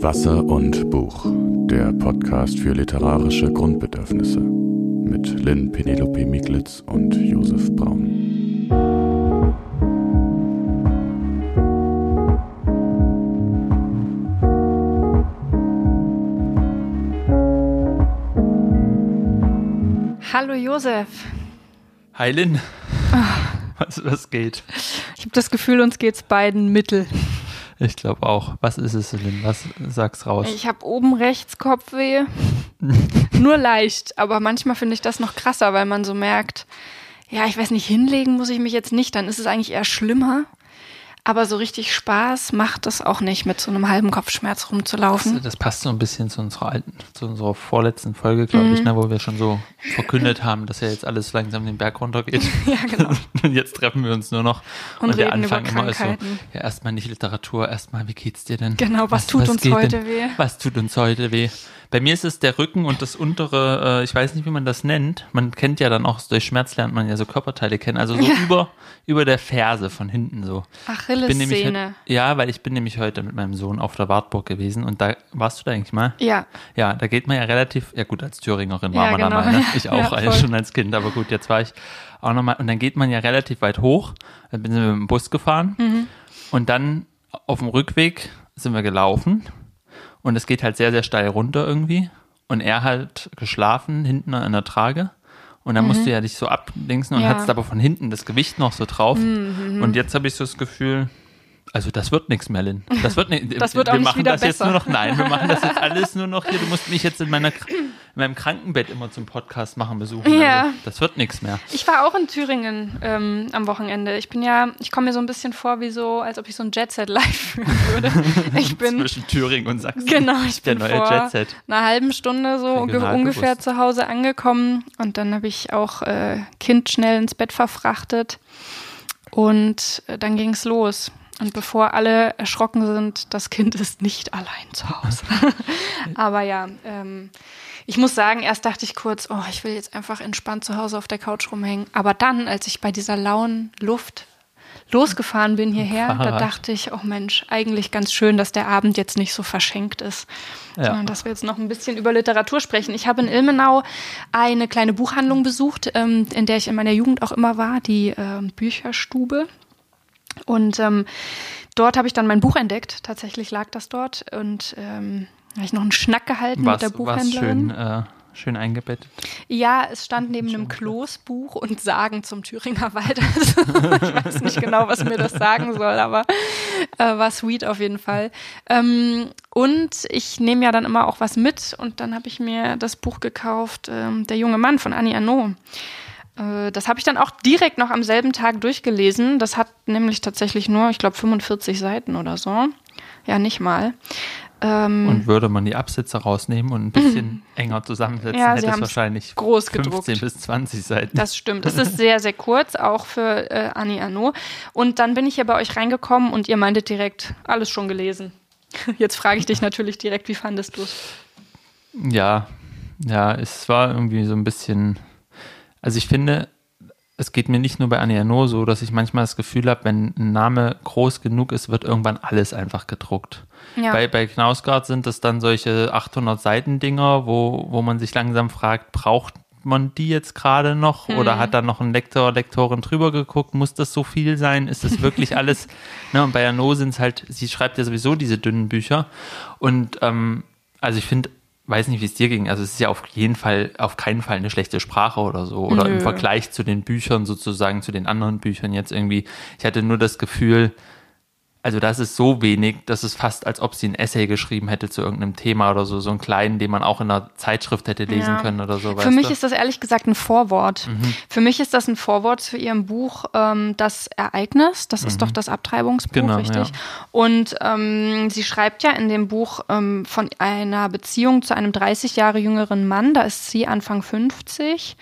Wasser und Buch, der Podcast für literarische Grundbedürfnisse mit Lynn Penelope Miglitz und Josef Braun. Hallo Josef. Hi Lynn. Was, was geht? Ich habe das Gefühl, uns geht's beiden mittel. Ich glaube auch. Was ist es, Lynn? Was sag's raus? Ich habe oben rechts Kopfweh. Nur leicht, aber manchmal finde ich das noch krasser, weil man so merkt, ja, ich weiß nicht, hinlegen muss ich mich jetzt nicht, dann ist es eigentlich eher schlimmer. Aber so richtig Spaß macht es auch nicht, mit so einem halben Kopfschmerz rumzulaufen. Das, das passt so ein bisschen zu unserer alten, zu unserer vorletzten Folge, glaube Mhm. ich, ne, wo wir schon so verkündet haben, dass ja jetzt alles langsam den Berg runtergeht. Ja, genau. Und jetzt treffen wir uns nur noch. Und der reden über Anfang immer ist so, ja, erstmal nicht Literatur, erstmal, wie geht's dir denn? Genau, was tut uns geht heute denn? weh? Was tut uns heute weh? Bei mir ist es der Rücken und das untere, äh, ich weiß nicht, wie man das nennt. Man kennt ja dann auch, durch Schmerz lernt man ja so Körperteile kennen. Also so über, über der Ferse von hinten so. Achillessehne. ja, weil ich bin nämlich heute mit meinem Sohn auf der Wartburg gewesen und da warst du da eigentlich mal? Ja, Ja, da geht man ja relativ, ja gut, als Thüringerin war Ja, man genau. da mal, ne? Ich Ja, auch, also schon als Kind, aber gut, jetzt war ich auch nochmal, und dann geht man ja relativ weit hoch, dann bin ich mit dem Bus gefahren Mhm. und dann auf dem Rückweg sind wir gelaufen und es geht halt sehr, sehr steil runter irgendwie und er halt geschlafen hinten an der Trage und dann musst du ja dich so abdingsen und Mhm. Ja. hattest aber von hinten das Gewicht noch so drauf Mhm. und jetzt habe ich so das Gefühl, also das wird nichts mehr, Lynn. Das wird nicht. Das wird auch wir nicht machen wieder das jetzt besser. nur noch. Nein, wir machen das jetzt alles nur noch hier. Du musst mich jetzt in meiner in meinem Krankenbett immer zum Podcast machen besuchen. Ja. Also, das wird nichts mehr. Ich war auch in Thüringen ähm, am Wochenende. Ich bin ja, ich komme mir so ein bisschen vor, wie so, als ob ich so ein Jet-Set live führen würde. Ich bin, Zwischen Thüringen und Sachsen. genau, ich Der bin neue vor Jet-Set. einer halben Stunde so Regionalbewusst. ungefähr zu Hause angekommen und dann habe ich auch äh, Kind schnell ins Bett verfrachtet und äh, dann ging es los. Und bevor alle erschrocken sind, das Kind ist nicht allein zu Hause. Aber ja, ähm, ich muss sagen, erst dachte ich kurz, oh, ich will jetzt einfach entspannt zu Hause auf der Couch rumhängen. Aber dann, als ich bei dieser lauen Luft losgefahren bin hierher, da dachte ich, oh Mensch, eigentlich ganz schön, dass der Abend jetzt nicht so verschenkt ist, Ja. sondern dass wir jetzt noch ein bisschen über Literatur sprechen. Ich habe in Ilmenau eine kleine Buchhandlung besucht, ähm, in der ich in meiner Jugend auch immer war, die ähm, Bücherstube. Und ähm, dort habe ich dann mein Buch entdeckt. Tatsächlich lag das dort und ähm, habe ich noch einen Schnack gehalten Was, mit der was Buchhändlerin. schön, äh, schön eingebettet. Ja, es stand neben einem Kloßbuch und Sagen zum Thüringer Wald. Also, ich weiß nicht genau, was mir das sagen soll, aber äh, war sweet auf jeden Fall. Ähm, und ich nehme ja dann immer auch was mit und dann habe ich mir das Buch gekauft, ähm, Der junge Mann von Annie Arnaud. Äh, Das habe ich dann auch direkt noch am selben Tag durchgelesen. Das hat nämlich tatsächlich nur, ich glaube, 45 Seiten oder so. Ja, nicht mal. Ähm, Und würde man die Absätze rausnehmen und ein bisschen enger zusammensetzen, Ja, hätte es wahrscheinlich groß 15 gedruckt. bis 20 Seiten. Das stimmt. Es ist sehr, sehr kurz, auch für äh, Annie Arnaud. Und dann bin ich hier bei euch reingekommen und ihr meintet direkt, alles schon gelesen. Jetzt frage ich dich natürlich direkt, wie fandest du es? Ja, ja, es war irgendwie so ein bisschen. Also ich finde, es geht mir nicht nur bei Annie Arnaud so, dass ich manchmal das Gefühl habe, wenn ein Name groß genug ist, wird irgendwann alles einfach gedruckt. Ja. Bei, bei Knausgard sind es dann solche 800 Seiten Dinger, wo, wo man sich langsam fragt, braucht man die jetzt gerade noch Mhm. oder hat da noch ein Lektor, Lektorin drüber geguckt? Muss das so viel sein? Ist das wirklich alles? ne, und bei Arnaud sind es halt, sie schreibt ja sowieso diese dünnen Bücher und ähm, also ich finde, weiß nicht, wie es dir ging. Also es ist ja auf jeden Fall, auf keinen Fall eine schlechte Sprache oder so. Oder Nö. im Vergleich zu den Büchern sozusagen, zu den anderen Büchern jetzt irgendwie. Ich hatte nur das Gefühl, also das ist so wenig, dass es fast, als ob sie ein Essay geschrieben hätte zu irgendeinem Thema oder so, so einen kleinen, den man auch in einer Zeitschrift hätte lesen Ja. können oder so. Für mich du? Mhm. ist das ehrlich gesagt ein Vorwort. Für mich ist das ein Vorwort zu ihrem Buch ähm, Das Ereignis. Das ist doch das Abtreibungsbuch, Genau, richtig? ja. Und ähm, sie schreibt ja in dem Buch ähm, von einer Beziehung zu einem 30 Jahre jüngeren Mann. Da ist sie Anfang 50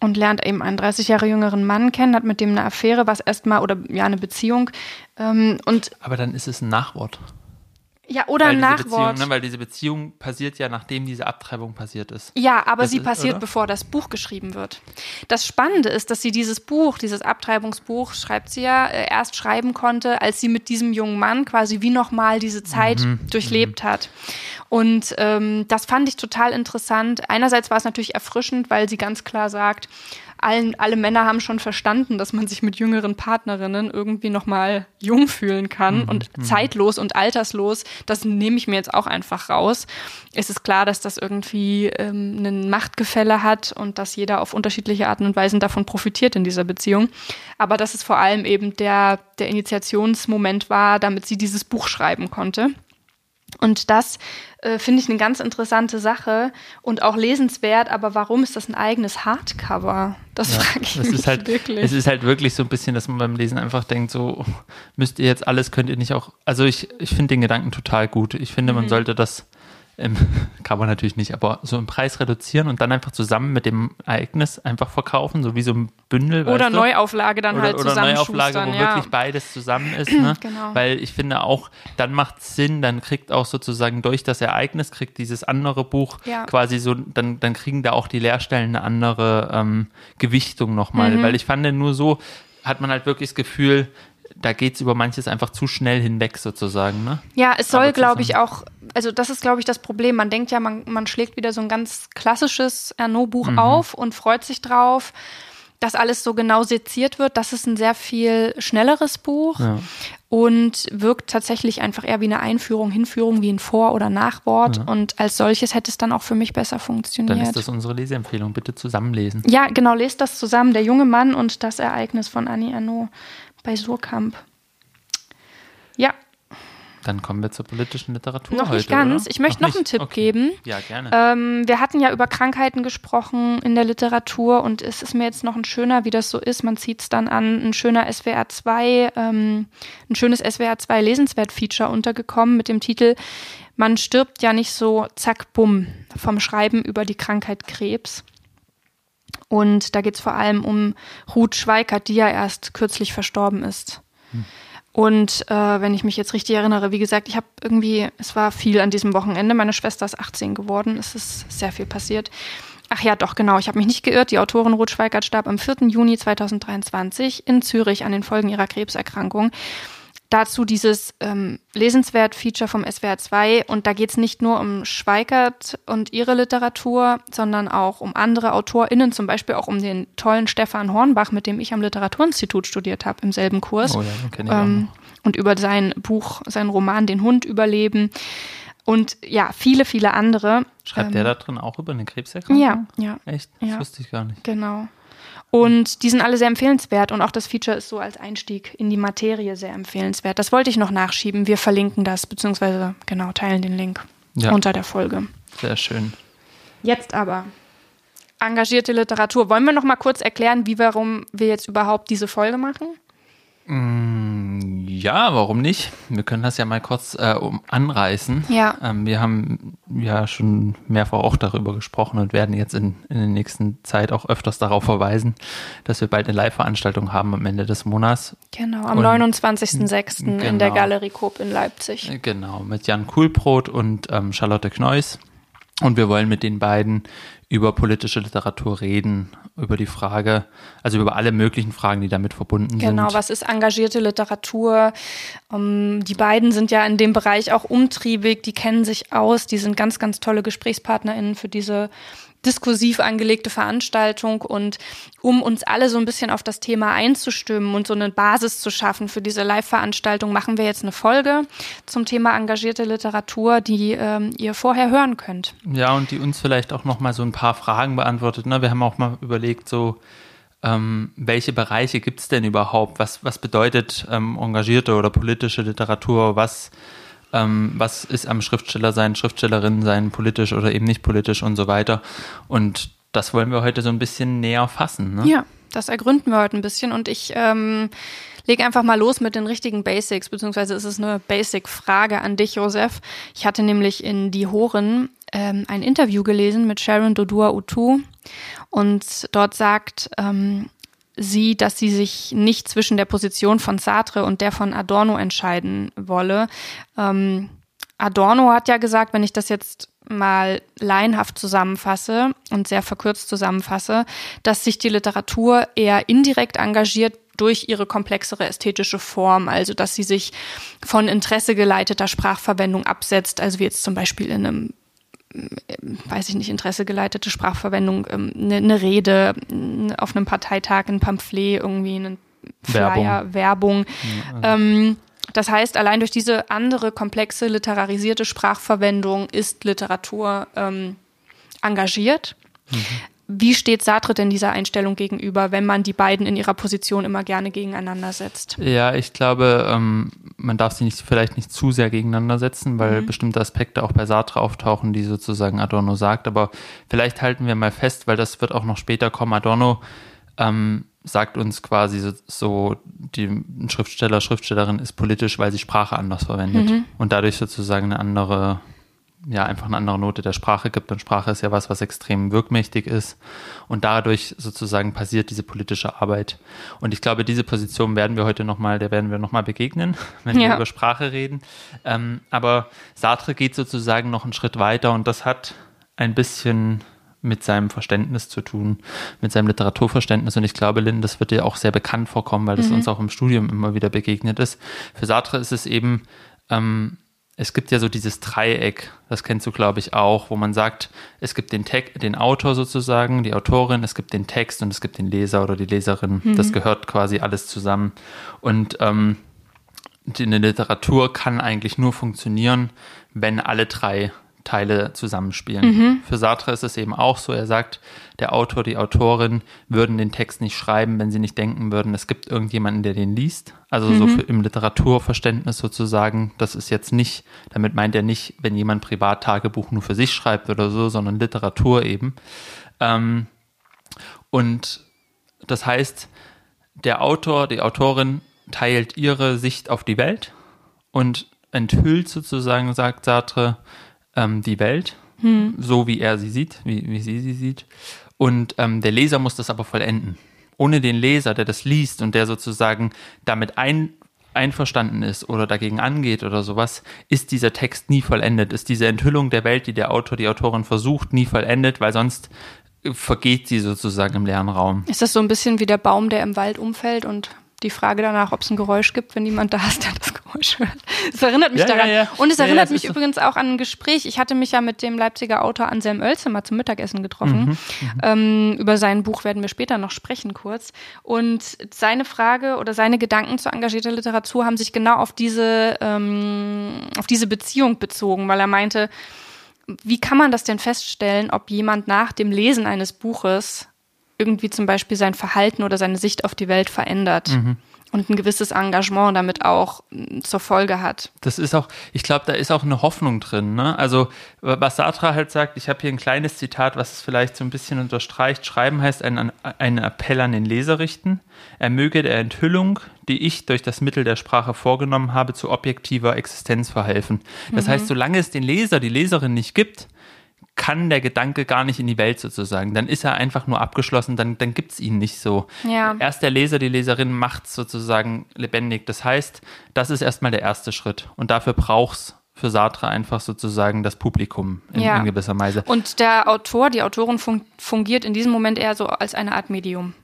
und lernt eben einen 30 Jahre jüngeren Mann kennen, hat mit dem eine Affäre, was erstmal, oder ja, eine Beziehung. Ähm, und Aber dann ist es ein Nachwort. Ja, oder weil ein Nachwort. Ne, weil diese Beziehung passiert ja, nachdem diese Abtreibung passiert ist. Ja, aber Das sie ist- passiert, oder? bevor das Buch geschrieben wird. Das Spannende ist, dass sie dieses Buch, dieses Abtreibungsbuch, schreibt sie ja, äh, erst schreiben konnte, als sie mit diesem jungen Mann quasi wie nochmal diese Zeit Mhm. durchlebt hat. Und ähm, das fand ich total interessant. Einerseits war es natürlich erfrischend, weil sie ganz klar sagt, allen, alle Männer haben schon verstanden, dass man sich mit jüngeren Partnerinnen irgendwie nochmal jung fühlen kann und zeitlos und alterslos. Das nehme ich mir jetzt auch einfach raus. Es ist klar, dass das irgendwie ähm, ein Machtgefälle hat und dass jeder auf unterschiedliche Arten und Weisen davon profitiert in dieser Beziehung. Aber dass es vor allem eben der, der Initiationsmoment war, damit sie dieses Buch schreiben konnte. Und das äh, finde ich eine ganz interessante Sache und auch lesenswert. Aber warum ist das ein eigenes Hardcover? Das frage ich Es mich ist halt, wirklich. es ist halt wirklich so ein bisschen, dass man beim Lesen einfach denkt, so müsst ihr jetzt alles, könnt ihr nicht auch. Also ich, ich finde den Gedanken total gut. Ich finde, Mhm. man sollte das im, kann man natürlich nicht, aber so im Preis reduzieren und dann einfach zusammen mit dem Ereignis einfach verkaufen, so wie so ein Bündel. oder? Neuauflage dann oder, halt oder Neuauflage, wo ja. wirklich beides zusammen ist. Ne? Genau. Weil ich finde auch, dann macht es Sinn, dann kriegt auch sozusagen durch das Ereignis, kriegt dieses andere Buch Ja. quasi so, dann, dann kriegen da auch die Leerstellen eine andere ähm, Gewichtung nochmal. Mhm. Weil ich fand, nur so hat man halt wirklich das Gefühl, da geht es über manches einfach zu schnell hinweg sozusagen. Ne? Ja, es soll, glaube ich, auch, also das ist, glaube ich, das Problem. Man denkt ja, man, man schlägt wieder so ein ganz klassisches Ernaud-Buch Mhm. auf und freut sich drauf, dass alles so genau seziert wird. Das ist ein sehr viel schnelleres Buch Ja. und wirkt tatsächlich einfach eher wie eine Einführung, Hinführung, wie ein Vor- oder Nachwort. Und als solches hätte es dann auch für mich besser funktioniert. Dann ist das unsere Leseempfehlung. Bitte zusammenlesen. ja, genau, lest das zusammen. Der junge Mann und das Ereignis von Annie Ernaud bei Surkamp. Ja, Dann kommen wir zur politischen Literatur Noch heute, nicht ganz. Oder? Ich möchte noch nicht? einen Tipp Okay. geben. Ja, gerne. Ähm, wir hatten ja über Krankheiten gesprochen in der Literatur und es ist mir jetzt noch ein schöner, wie das so ist. Man zieht es dann an, ein schöner SWR 2, ähm, ein schönes SWR 2 Lesenswert-Feature untergekommen mit dem Titel Man stirbt ja nicht so zack, bumm vom Schreiben über die Krankheit Krebs. Und da geht es vor allem um Ruth Schweikert, die ja erst kürzlich verstorben ist. Und äh, wenn ich mich jetzt richtig erinnere, wie gesagt, ich habe irgendwie, es war viel an diesem Wochenende. Meine Schwester ist 18 geworden. Es ist sehr viel passiert. Ach ja, doch, genau. Ich habe mich nicht geirrt. Die Autorin Ruth Schweikert starb am 4. Juni 2023 in Zürich an den Folgen ihrer Krebserkrankung. Dazu dieses ähm, Lesenswert-Feature vom SWR 2. Und da geht es nicht nur um Schweikert und ihre Literatur, sondern auch um andere AutorInnen, zum Beispiel auch um den tollen Stefan Hornbach, mit dem ich am Literaturinstitut studiert habe, im selben Kurs. oh ja, den ich Ähm, und über sein Buch, sein Roman Den Hund überleben. Und ja, viele, viele andere. Schreibt ähm, der da drin auch über eine Krebserkrankung? Ja, ja, Echt? Das Ja. wusste ich gar nicht. genau. Und die sind alle sehr empfehlenswert und auch das Feature ist so als Einstieg in die Materie sehr empfehlenswert. Das wollte ich noch nachschieben. Wir verlinken das, beziehungsweise genau, teilen den Link Ja. unter der Folge. Sehr schön. Jetzt aber engagierte Literatur. Wollen wir noch mal kurz erklären, wie, warum wir jetzt überhaupt diese Folge machen? Mm, Ja, warum nicht? Wir können das ja mal kurz äh, um anreißen. Ja. Ähm, wir haben ja schon mehrfach auch darüber gesprochen und werden jetzt in, in der nächsten Zeit auch öfters darauf verweisen, dass wir bald eine Live-Veranstaltung haben am Ende des Monats. Genau, am Und- 29.06. in der Genau. Galerie Coop in Leipzig. Äh, Genau, mit Jan Kuhlbrot und ähm, Charlotte Kneuss. Und wir wollen mit den beiden über politische Literatur reden, über die Frage, also über alle möglichen Fragen, die damit verbunden Genau, sind. was ist engagierte Literatur? Ähm, die beiden sind ja in dem Bereich auch umtriebig, die kennen sich aus, die sind ganz, ganz tolle GesprächspartnerInnen für diese diskursiv angelegte Veranstaltung und um uns alle so ein bisschen auf das Thema einzustimmen und so eine Basis zu schaffen für diese Live-Veranstaltung, machen wir jetzt eine Folge zum Thema engagierte Literatur, die ähm, ihr vorher hören könnt. Ja, und die uns vielleicht auch noch mal so ein paar Fragen beantwortet. Ne? Wir haben auch mal überlegt, so ähm, welche Bereiche gibt es denn überhaupt? Was, was bedeutet ähm, engagierte oder politische Literatur? Was, ähm, was ist am Schriftsteller sein, Schriftstellerin sein, politisch oder eben nicht politisch und so weiter? Und das wollen wir heute so ein bisschen näher fassen. Ne? Ja, das ergründen wir heute ein bisschen und ich ähm, lege einfach mal los mit den richtigen Basics, beziehungsweise ist es eine Basic-Frage an dich, Josef. Ich hatte nämlich in Die Horen ähm, ein Interview gelesen mit Sharon Dodua Utu und dort sagt ähm, sie, dass sie sich nicht zwischen der Position von Sartre und der von Adorno entscheiden wolle. Ähm, Adorno hat ja gesagt, wenn ich das jetzt mal laienhaft zusammenfasse und sehr verkürzt zusammenfasse, dass sich die Literatur eher indirekt engagiert durch ihre komplexere ästhetische Form, also dass sie sich von Interesse geleiteter Sprachverwendung absetzt, also wie jetzt zum Beispiel in einem weiß ich nicht, Interesse geleitete Sprachverwendung, eine, ähm, eine Rede auf einem Parteitag, ein Pamphlet, irgendwie ein Flyer, Werbung. Werbung. Ja. Ähm, das heißt, allein durch diese andere komplexe literarisierte Sprachverwendung ist Literatur ähm, engagiert. Mhm. Wie steht Sartre denn dieser Einstellung gegenüber, wenn man die beiden in ihrer Position immer gerne gegeneinander setzt? Ja, ich glaube, ähm, man darf sie nicht, vielleicht nicht zu sehr gegeneinander setzen, weil mhm. bestimmte Aspekte auch bei Sartre auftauchen, die sozusagen Adorno sagt. Aber vielleicht halten wir mal fest, weil das wird auch noch später kommen. Adorno ähm, sagt uns quasi so, so, die Schriftsteller, Schriftstellerin ist politisch, weil sie Sprache anders verwendet mhm. und dadurch sozusagen eine andere ja einfach eine andere Note der Sprache gibt. Und Sprache ist ja was, was extrem wirkmächtig ist. Und dadurch sozusagen passiert diese politische Arbeit. Und ich glaube, diese Position werden wir heute nochmal, der werden wir nochmal begegnen, wenn ja. wir über Sprache reden. Ähm, aber Sartre geht sozusagen noch einen Schritt weiter und das hat ein bisschen mit seinem Verständnis zu tun, mit seinem Literaturverständnis. Und ich glaube, Lynn, das wird dir auch sehr bekannt vorkommen, weil das mhm. uns auch im Studium immer wieder begegnet ist. Für Sartre ist es eben ähm, es gibt ja so dieses Dreieck, das kennst du, glaube ich, auch, wo man sagt, es gibt den, Te den Autor sozusagen, die Autorin, es gibt den Text und es gibt den Leser oder die Leserin. Mhm. Das gehört quasi alles zusammen. Und ähm, die, eine Literatur kann eigentlich nur funktionieren, wenn alle drei Teile zusammenspielen. Mhm. Für Sartre ist es eben auch so, er sagt, der Autor, die Autorin würden den Text nicht schreiben, wenn sie nicht denken würden, es gibt irgendjemanden, der den liest. Also mhm. so für, im Literaturverständnis sozusagen, das ist jetzt nicht, damit meint er nicht, wenn jemand Privattagebuch nur für sich schreibt oder so, sondern Literatur eben. Ähm, und das heißt, der Autor, die Autorin teilt ihre Sicht auf die Welt und enthüllt sozusagen, sagt Sartre, ähm, die Welt, hm. so wie er sie sieht, wie, wie sie sie sieht. Und ähm, der Leser muss das aber vollenden. Ohne den Leser, der das liest und der sozusagen damit ein, einverstanden ist oder dagegen angeht oder sowas, ist dieser Text nie vollendet, ist diese Enthüllung der Welt, die der Autor, die Autorin versucht, nie vollendet, weil sonst vergeht sie sozusagen im leeren Raum. Ist das so ein bisschen wie der Baum, der im Wald umfällt und die Frage danach, ob es ein Geräusch gibt, wenn niemand da ist, der das Geräusch hört. Es erinnert mich ja, daran. Ja, ja. Und es erinnert mich übrigens auch an ein Gespräch. Ich hatte mich ja mit dem Leipziger Autor Anselm Oelze mal zum Mittagessen getroffen. Mhm, mhm, ähm, über sein Buch werden wir später noch sprechen kurz. Und seine Frage oder seine Gedanken zur engagierter Literatur haben sich genau auf diese, ähm, auf diese Beziehung bezogen, weil er meinte, wie kann man das denn feststellen, ob jemand nach dem Lesen eines Buches irgendwie zum Beispiel sein Verhalten oder seine Sicht auf die Welt verändert. Mhm und ein gewisses Engagement damit auch mm, zur Folge hat. Das ist auch, ich glaube, da ist auch eine Hoffnung drin. Ne? Also was Sartre halt sagt, ich habe hier ein kleines Zitat, was es vielleicht so ein bisschen unterstreicht. Schreiben heißt einen, einen Appell an den Leser richten. Er möge der Enthüllung, die ich durch das Mittel der Sprache vorgenommen habe, zu objektiver Existenz verhelfen. Das mhm. heißt, solange es den Leser, die Leserin nicht gibt, kann der Gedanke gar nicht in die Welt sozusagen. Dann ist er einfach nur abgeschlossen, dann, dann gibt es ihn nicht so. Ja. Erst der Leser, die Leserin macht sozusagen lebendig. Das heißt, das ist erstmal der erste Schritt. Und dafür braucht es für Sartre einfach sozusagen das Publikum in, ja. in, gewisser Weise. Und der Autor, die Autorin fungiert in diesem Moment eher so als eine Art Medium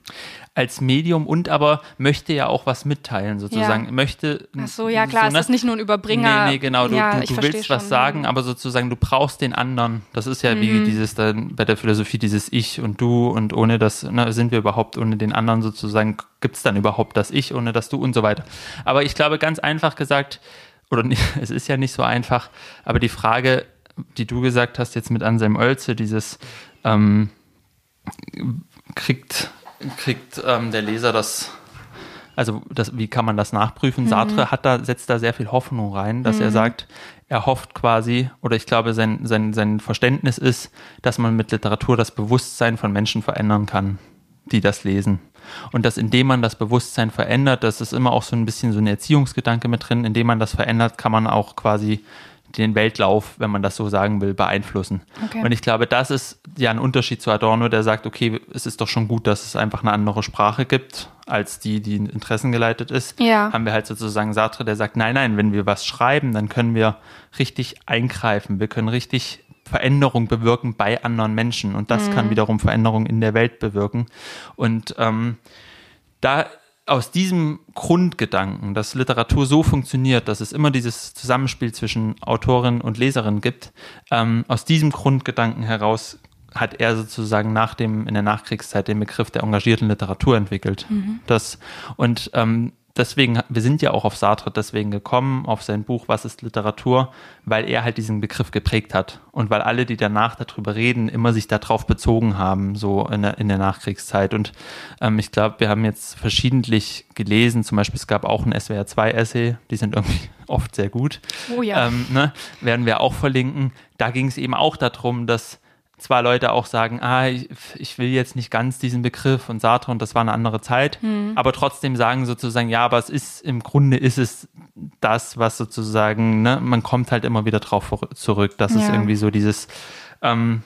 als Medium und aber möchte ja auch was mitteilen sozusagen. Ja. Möchte. Ach so, ja klar, so, ne? es ist nicht nur ein Überbringer. Nee, nee, genau. Du, ja, du, du willst was sagen, aber sozusagen du brauchst den anderen. Das ist ja mhm. wie dieses dann bei der Philosophie dieses Ich und Du und ohne das ne, sind wir überhaupt ohne den anderen sozusagen gibt es dann überhaupt das Ich ohne das Du und so weiter. Aber ich glaube ganz einfach gesagt oder es ist ja nicht so einfach, aber die Frage, die du gesagt hast jetzt mit Anselm Oelze, dieses ähm, kriegt kriegt ähm, der Leser das, also das, wie kann man das nachprüfen? Mhm. Sartre hat da, setzt da sehr viel Hoffnung rein, dass mhm. er sagt, er hofft quasi, oder ich glaube, sein, sein, sein Verständnis ist, dass man mit Literatur das Bewusstsein von Menschen verändern kann, die das lesen. Und dass indem man das Bewusstsein verändert, das ist immer auch so ein bisschen so ein Erziehungsgedanke mit drin, indem man das verändert, kann man auch quasi den Weltlauf, wenn man das so sagen will, beeinflussen. Okay. Und ich glaube, das ist ja ein Unterschied zu Adorno, der sagt, okay, es ist doch schon gut, dass es einfach eine andere Sprache gibt, als die, die in Interessen geleitet ist. Ja. Haben wir halt sozusagen Sartre, der sagt, nein, nein, wenn wir was schreiben, dann können wir richtig eingreifen. Wir können richtig Veränderung bewirken bei anderen Menschen. Und das kann wiederum Veränderung in der Welt bewirken. Und ähm, da aus diesem Grundgedanken, dass Literatur so funktioniert, dass es immer dieses Zusammenspiel zwischen Autorin und Leserin gibt, ähm, aus diesem Grundgedanken heraus hat er sozusagen nach dem in der Nachkriegszeit den Begriff der engagierten Literatur entwickelt. Das und ähm, deswegen, wir sind ja auch auf Sartre deswegen gekommen, auf sein Buch Was ist Literatur, weil er halt diesen Begriff geprägt hat und weil alle, die danach darüber reden, immer sich darauf bezogen haben, so in der, in der Nachkriegszeit. Und ähm, ich glaube, wir haben jetzt verschiedentlich gelesen, zum Beispiel es gab auch ein SWR2-Essay, die sind irgendwie oft sehr gut. Oh ja. Ähm, ne, werden wir auch verlinken. Da ging es eben auch darum, dass zwar Leute auch sagen, ah, ich, ich will jetzt nicht ganz diesen Begriff und Sartre und das war eine andere Zeit, aber trotzdem sagen sozusagen, ja, aber es ist, im Grunde ist es das, was sozusagen, ne, man kommt halt immer wieder drauf zurück. Das ist Ja. irgendwie so dieses, ähm,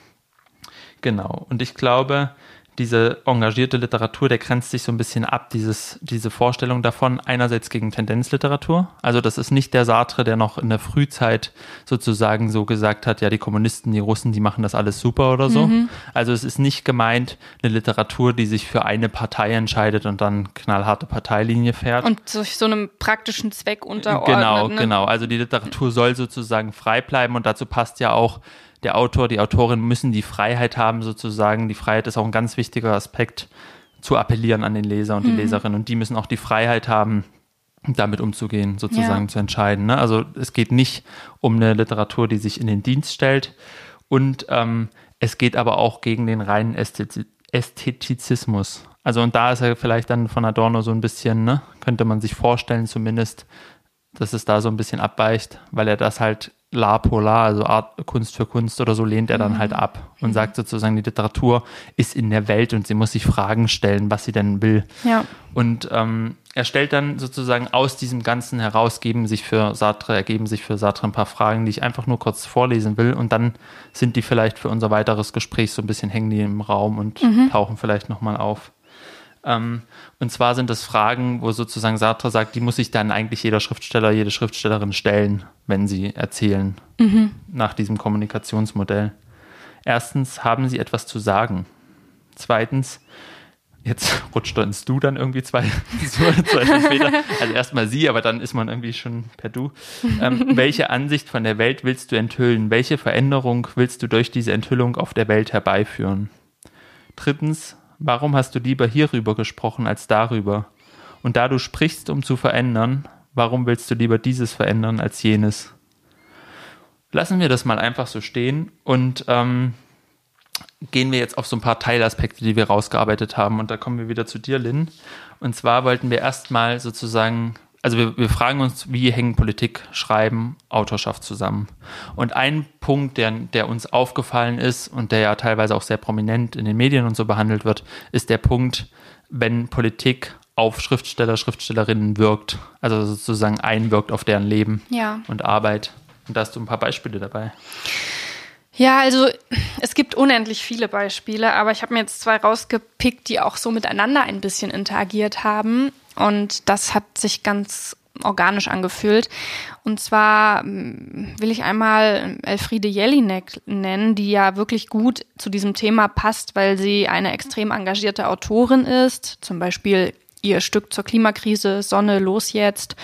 genau. Und ich glaube, diese engagierte Literatur, der grenzt sich so ein bisschen ab, dieses, diese Vorstellung davon, einerseits gegen Tendenzliteratur. Also das ist nicht der Sartre, der noch in der Frühzeit sozusagen so gesagt hat, ja, die Kommunisten, die Russen, die machen das alles super oder so. Also es ist nicht gemeint eine Literatur, die sich für eine Partei entscheidet und dann knallharte Parteilinie fährt. Und sich so einem praktischen Zweck unterordnet. Genau, ne? genau. Also die Literatur soll sozusagen frei bleiben und dazu passt ja auch, der Autor, die Autorin müssen die Freiheit haben, sozusagen. Die Freiheit ist auch ein ganz wichtiger Aspekt, zu appellieren an den Leser und die Leserin. Und die müssen auch die Freiheit haben, damit umzugehen, sozusagen Ja. zu entscheiden. Ne? Also es geht nicht um eine Literatur, die sich in den Dienst stellt. Und ähm, es geht aber auch gegen den reinen Ästheti Ästhetizismus. Also und da ist er vielleicht dann von Adorno so ein bisschen, ne, könnte man sich vorstellen zumindest, dass es da so ein bisschen abweicht, weil er das halt la polar, also Art, Kunst für Kunst oder so, lehnt er dann halt ab und sagt sozusagen, die Literatur ist in der Welt und sie muss sich Fragen stellen, was sie denn will. Ja. Und ähm, er stellt dann sozusagen aus diesem Ganzen heraus, geben sich für Sartre, ergeben sich für Sartre ein paar Fragen, die ich einfach nur kurz vorlesen will und dann sind die vielleicht für unser weiteres Gespräch so ein bisschen hängen die im Raum und tauchen vielleicht nochmal auf. Ähm, und zwar sind das Fragen, wo sozusagen Sartre sagt, die muss sich dann eigentlich jeder Schriftsteller, jede Schriftstellerin stellen, wenn sie erzählen, nach diesem Kommunikationsmodell. Erstens, haben sie etwas zu sagen? Zweitens, jetzt rutscht ins Du dann irgendwie zwei, zwei Stunden später. Also erstmal sie, aber dann ist man irgendwie schon per Du. Ähm, welche Ansicht von der Welt willst du enthüllen? Welche Veränderung willst du durch diese Enthüllung auf der Welt herbeiführen? Drittens, warum hast du lieber hierüber gesprochen als darüber? Und da du sprichst, um zu verändern, warum willst du lieber dieses verändern als jenes? Lassen wir das mal einfach so stehen und ähm, gehen wir jetzt auf so ein paar Teilaspekte, die wir rausgearbeitet haben. Und da kommen wir wieder zu dir, Lynn. Und zwar wollten wir erstmal sozusagen, also wir, wir fragen uns, wie hängen Politik, Schreiben, Autorschaft zusammen? Und ein Punkt, der, der uns aufgefallen ist und der ja teilweise auch sehr prominent in den Medien und so behandelt wird, ist der Punkt, wenn Politik auf Schriftsteller, Schriftstellerinnen wirkt, also sozusagen einwirkt auf deren Leben Ja. und Arbeit. Und da hast du ein paar Beispiele dabei. Ja, also es gibt unendlich viele Beispiele, aber ich habe mir jetzt zwei rausgepickt, die auch so miteinander ein bisschen interagiert haben. Und das hat sich ganz organisch angefühlt. Und zwar mm, will ich einmal Elfriede Jelinek nennen, die ja wirklich gut zu diesem Thema passt, weil sie eine extrem engagierte Autorin ist. Zum Beispiel ihr Stück zur Klimakrise, Sonne, los jetzt.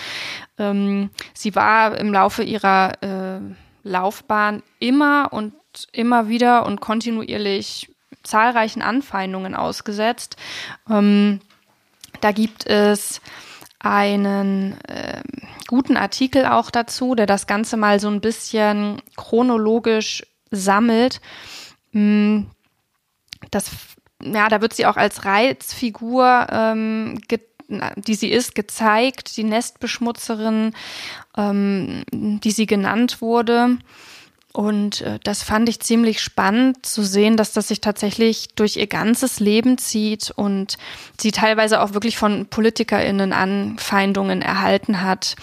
Ähm, sie war im Laufe ihrer äh, Laufbahn immer und immer wieder und kontinuierlich zahlreichen Anfeindungen ausgesetzt. Ähm, da gibt es einen ähm, guten Artikel auch dazu, der das Ganze mal so ein bisschen chronologisch sammelt. Mm, Das, ja, da wird sie auch als Reizfigur, ähm, die sie ist, gezeigt, die Nestbeschmutzerin, ähm, die sie genannt wurde. Und äh, das fand ich ziemlich spannend zu sehen, dass das sich tatsächlich durch ihr ganzes Leben zieht und sie teilweise auch wirklich von PolitikerInnen Anfeindungen erhalten hat.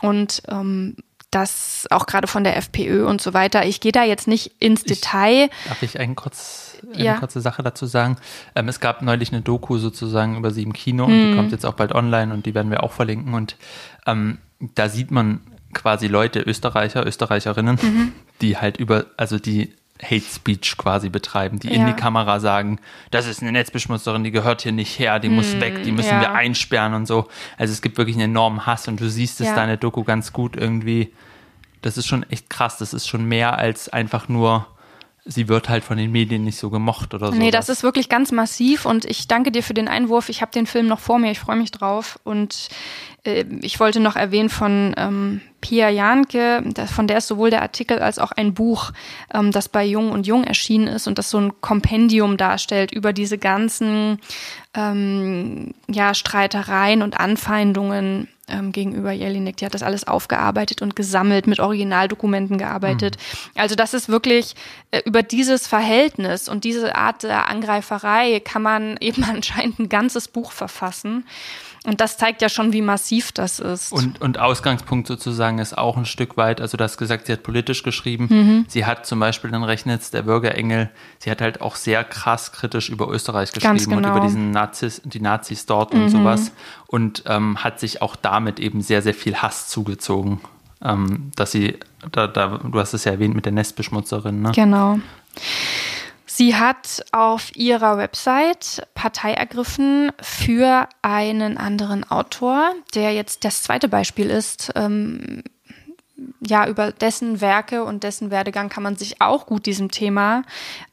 Und ähm, das auch gerade von der FPÖ und so weiter. Ich gehe da jetzt nicht ins Detail. Darf ich einen kurz, eine ja. kurze Sache dazu sagen? Ähm, es gab neulich eine Doku sozusagen über sie im Kino hm. und die mhm. kommt jetzt auch bald online und die werden wir auch verlinken. Und ähm, da sieht man quasi Leute, Österreicher, Österreicherinnen, mhm. Die halt über, also die Hate Speech quasi betreiben, die ja. in die Kamera sagen, das ist eine Netzbeschmutzerin, die gehört hier nicht her, die muss hm, weg, die müssen ja. wir einsperren und so. Also es gibt wirklich einen enormen Hass und du siehst es ja. da in der Doku ganz gut irgendwie. Das ist schon echt krass. Das ist schon mehr als einfach nur sie wird halt von den Medien nicht so gemocht oder so. Nee, das ist wirklich ganz massiv und ich danke dir für den Einwurf. Ich habe den Film noch vor mir, ich freue mich drauf. Und äh, ich wollte noch erwähnen von ähm, Pia Janke, von der ist sowohl der Artikel als auch ein Buch, ähm, das bei Jung und Jung erschienen ist und das so ein Kompendium darstellt über diese ganzen ähm, ja, Streitereien und Anfeindungen ähm, gegenüber Jelinek. Die hat das alles aufgearbeitet und gesammelt, mit Originaldokumenten gearbeitet. Mhm. Also das ist wirklich äh, über dieses Verhältnis und diese Art der Angreiferei kann man eben anscheinend ein ganzes Buch verfassen. Und das zeigt ja schon, wie massiv das ist. Und, und Ausgangspunkt sozusagen ist auch ein Stück weit, also das gesagt, sie hat politisch geschrieben. Mhm. Sie hat zum Beispiel in Rechnitz, der Bürgerengel, sie hat halt auch sehr krass kritisch über Österreich geschrieben genau. und über diesen Nazis, die Nazis dort mhm. und sowas. Und ähm, hat sich auch damit eben sehr, sehr viel Hass zugezogen. Ähm, dass sie, da, da, du hast es ja erwähnt mit der Nestbeschmutzerin, ne? Genau. Sie hat auf ihrer Website Partei ergriffen für einen anderen Autor, der jetzt das zweite Beispiel ist. Ähm, ja, über dessen Werke und dessen Werdegang kann man sich auch gut diesem Thema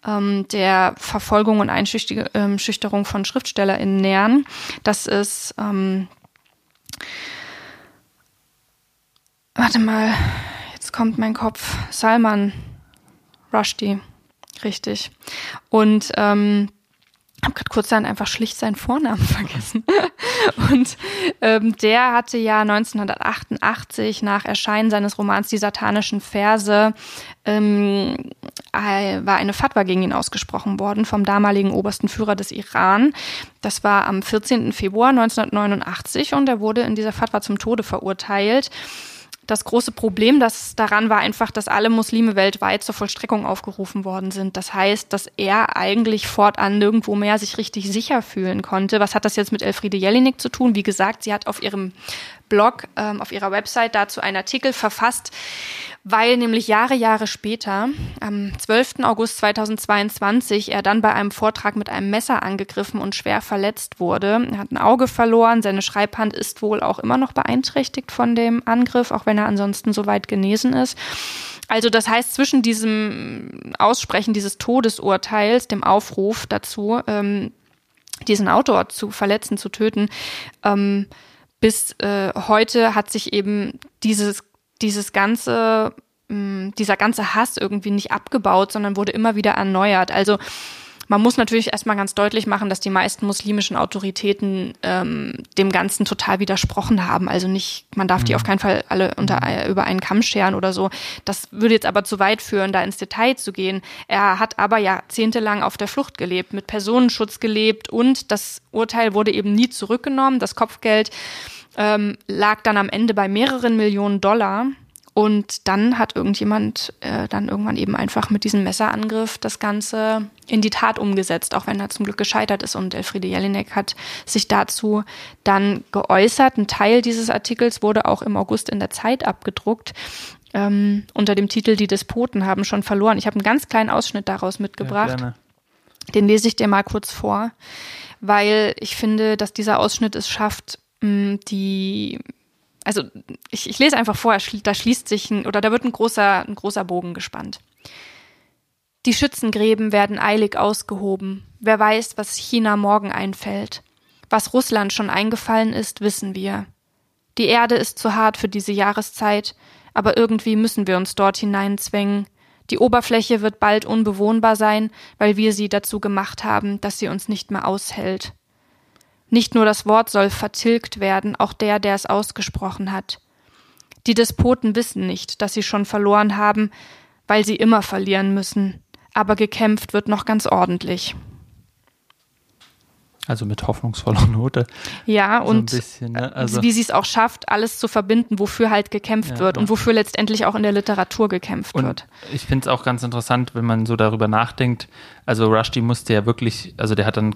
ähm, der Verfolgung und Einschüchterung ähm, von SchriftstellerInnen nähern. Das ist, ähm, warte mal, jetzt kommt mein Kopf, Salman Rushdie. Richtig. Und ähm, habe gerade kurz dann einfach schlicht seinen Vornamen vergessen. und ähm, der hatte ja 1988 nach Erscheinen seines Romans Die satanischen Verse ähm, äh, war eine Fatwa gegen ihn ausgesprochen worden vom damaligen obersten Führer des Iran. Das war am 14. Februar 1989 und er wurde in dieser Fatwa zum Tode verurteilt das große Problem das daran war einfach, dass alle Muslime weltweit zur Vollstreckung aufgerufen worden sind. Das heißt, dass er eigentlich fortan nirgendwo mehr sich richtig sicher fühlen konnte. Was hat das jetzt mit Elfriede Jelinek zu tun? Wie gesagt, sie hat auf ihrem Blog, ähm, auf ihrer Website dazu einen Artikel verfasst, weil nämlich Jahre, Jahre später, am 12. August 2022, er dann bei einem Vortrag mit einem Messer angegriffen und schwer verletzt wurde. Er hat ein Auge verloren, seine Schreibhand ist wohl auch immer noch beeinträchtigt von dem Angriff, auch wenn er ansonsten soweit genesen ist. Also das heißt, zwischen diesem Aussprechen dieses Todesurteils, dem Aufruf dazu, ähm, diesen Autor zu verletzen, zu töten, ähm, bis äh, heute hat sich eben dieses dieses ganze, mh, dieser ganze Hass irgendwie nicht abgebaut, sondern wurde immer wieder erneuert. Also man muss natürlich erstmal ganz deutlich machen, dass die meisten muslimischen Autoritäten ähm, dem Ganzen total widersprochen haben. Also nicht, man darf die mhm. auf keinen Fall alle unter, mhm. über einen Kamm scheren oder so. Das würde jetzt aber zu weit führen, da ins Detail zu gehen. Er hat aber jahrzehntelang auf der Flucht gelebt, mit Personenschutz gelebt und das Urteil wurde eben nie zurückgenommen. Das Kopfgeld ähm, lag dann am Ende bei mehreren Millionen Dollar. Und dann hat irgendjemand äh, dann irgendwann eben einfach mit diesem Messerangriff das Ganze in die Tat umgesetzt, auch wenn er zum Glück gescheitert ist. Und Elfriede Jelinek hat sich dazu dann geäußert. Ein Teil dieses Artikels wurde auch im August in der Zeit abgedruckt. Ähm, unter dem Titel Die Despoten haben schon verloren. Ich habe einen ganz kleinen Ausschnitt daraus mitgebracht. Ja, Den lese ich dir mal kurz vor, weil ich finde, dass dieser Ausschnitt es schafft, die, also ich, ich lese einfach vor, da schließt sich ein, oder da wird ein großer, ein großer Bogen gespannt. Die Schützengräben werden eilig ausgehoben. Wer weiß, was China morgen einfällt. Was Russland schon eingefallen ist, wissen wir. Die Erde ist zu hart für diese Jahreszeit, aber irgendwie müssen wir uns dort hineinzwängen. Die Oberfläche wird bald unbewohnbar sein, weil wir sie dazu gemacht haben, dass sie uns nicht mehr aushält. Nicht nur das Wort soll vertilgt werden, auch der, der es ausgesprochen hat. Die Despoten wissen nicht, dass sie schon verloren haben, weil sie immer verlieren müssen, aber gekämpft wird noch ganz ordentlich. Also mit hoffnungsvoller Note. Ja, So und ein bisschen, ne? Also, wie sie es auch schafft, alles zu verbinden, wofür halt gekämpft Ja, wird und wofür letztendlich auch in der Literatur gekämpft und wird. ich finde es auch ganz interessant, wenn man so darüber nachdenkt. Also Rushdie musste ja wirklich, also der hat dann,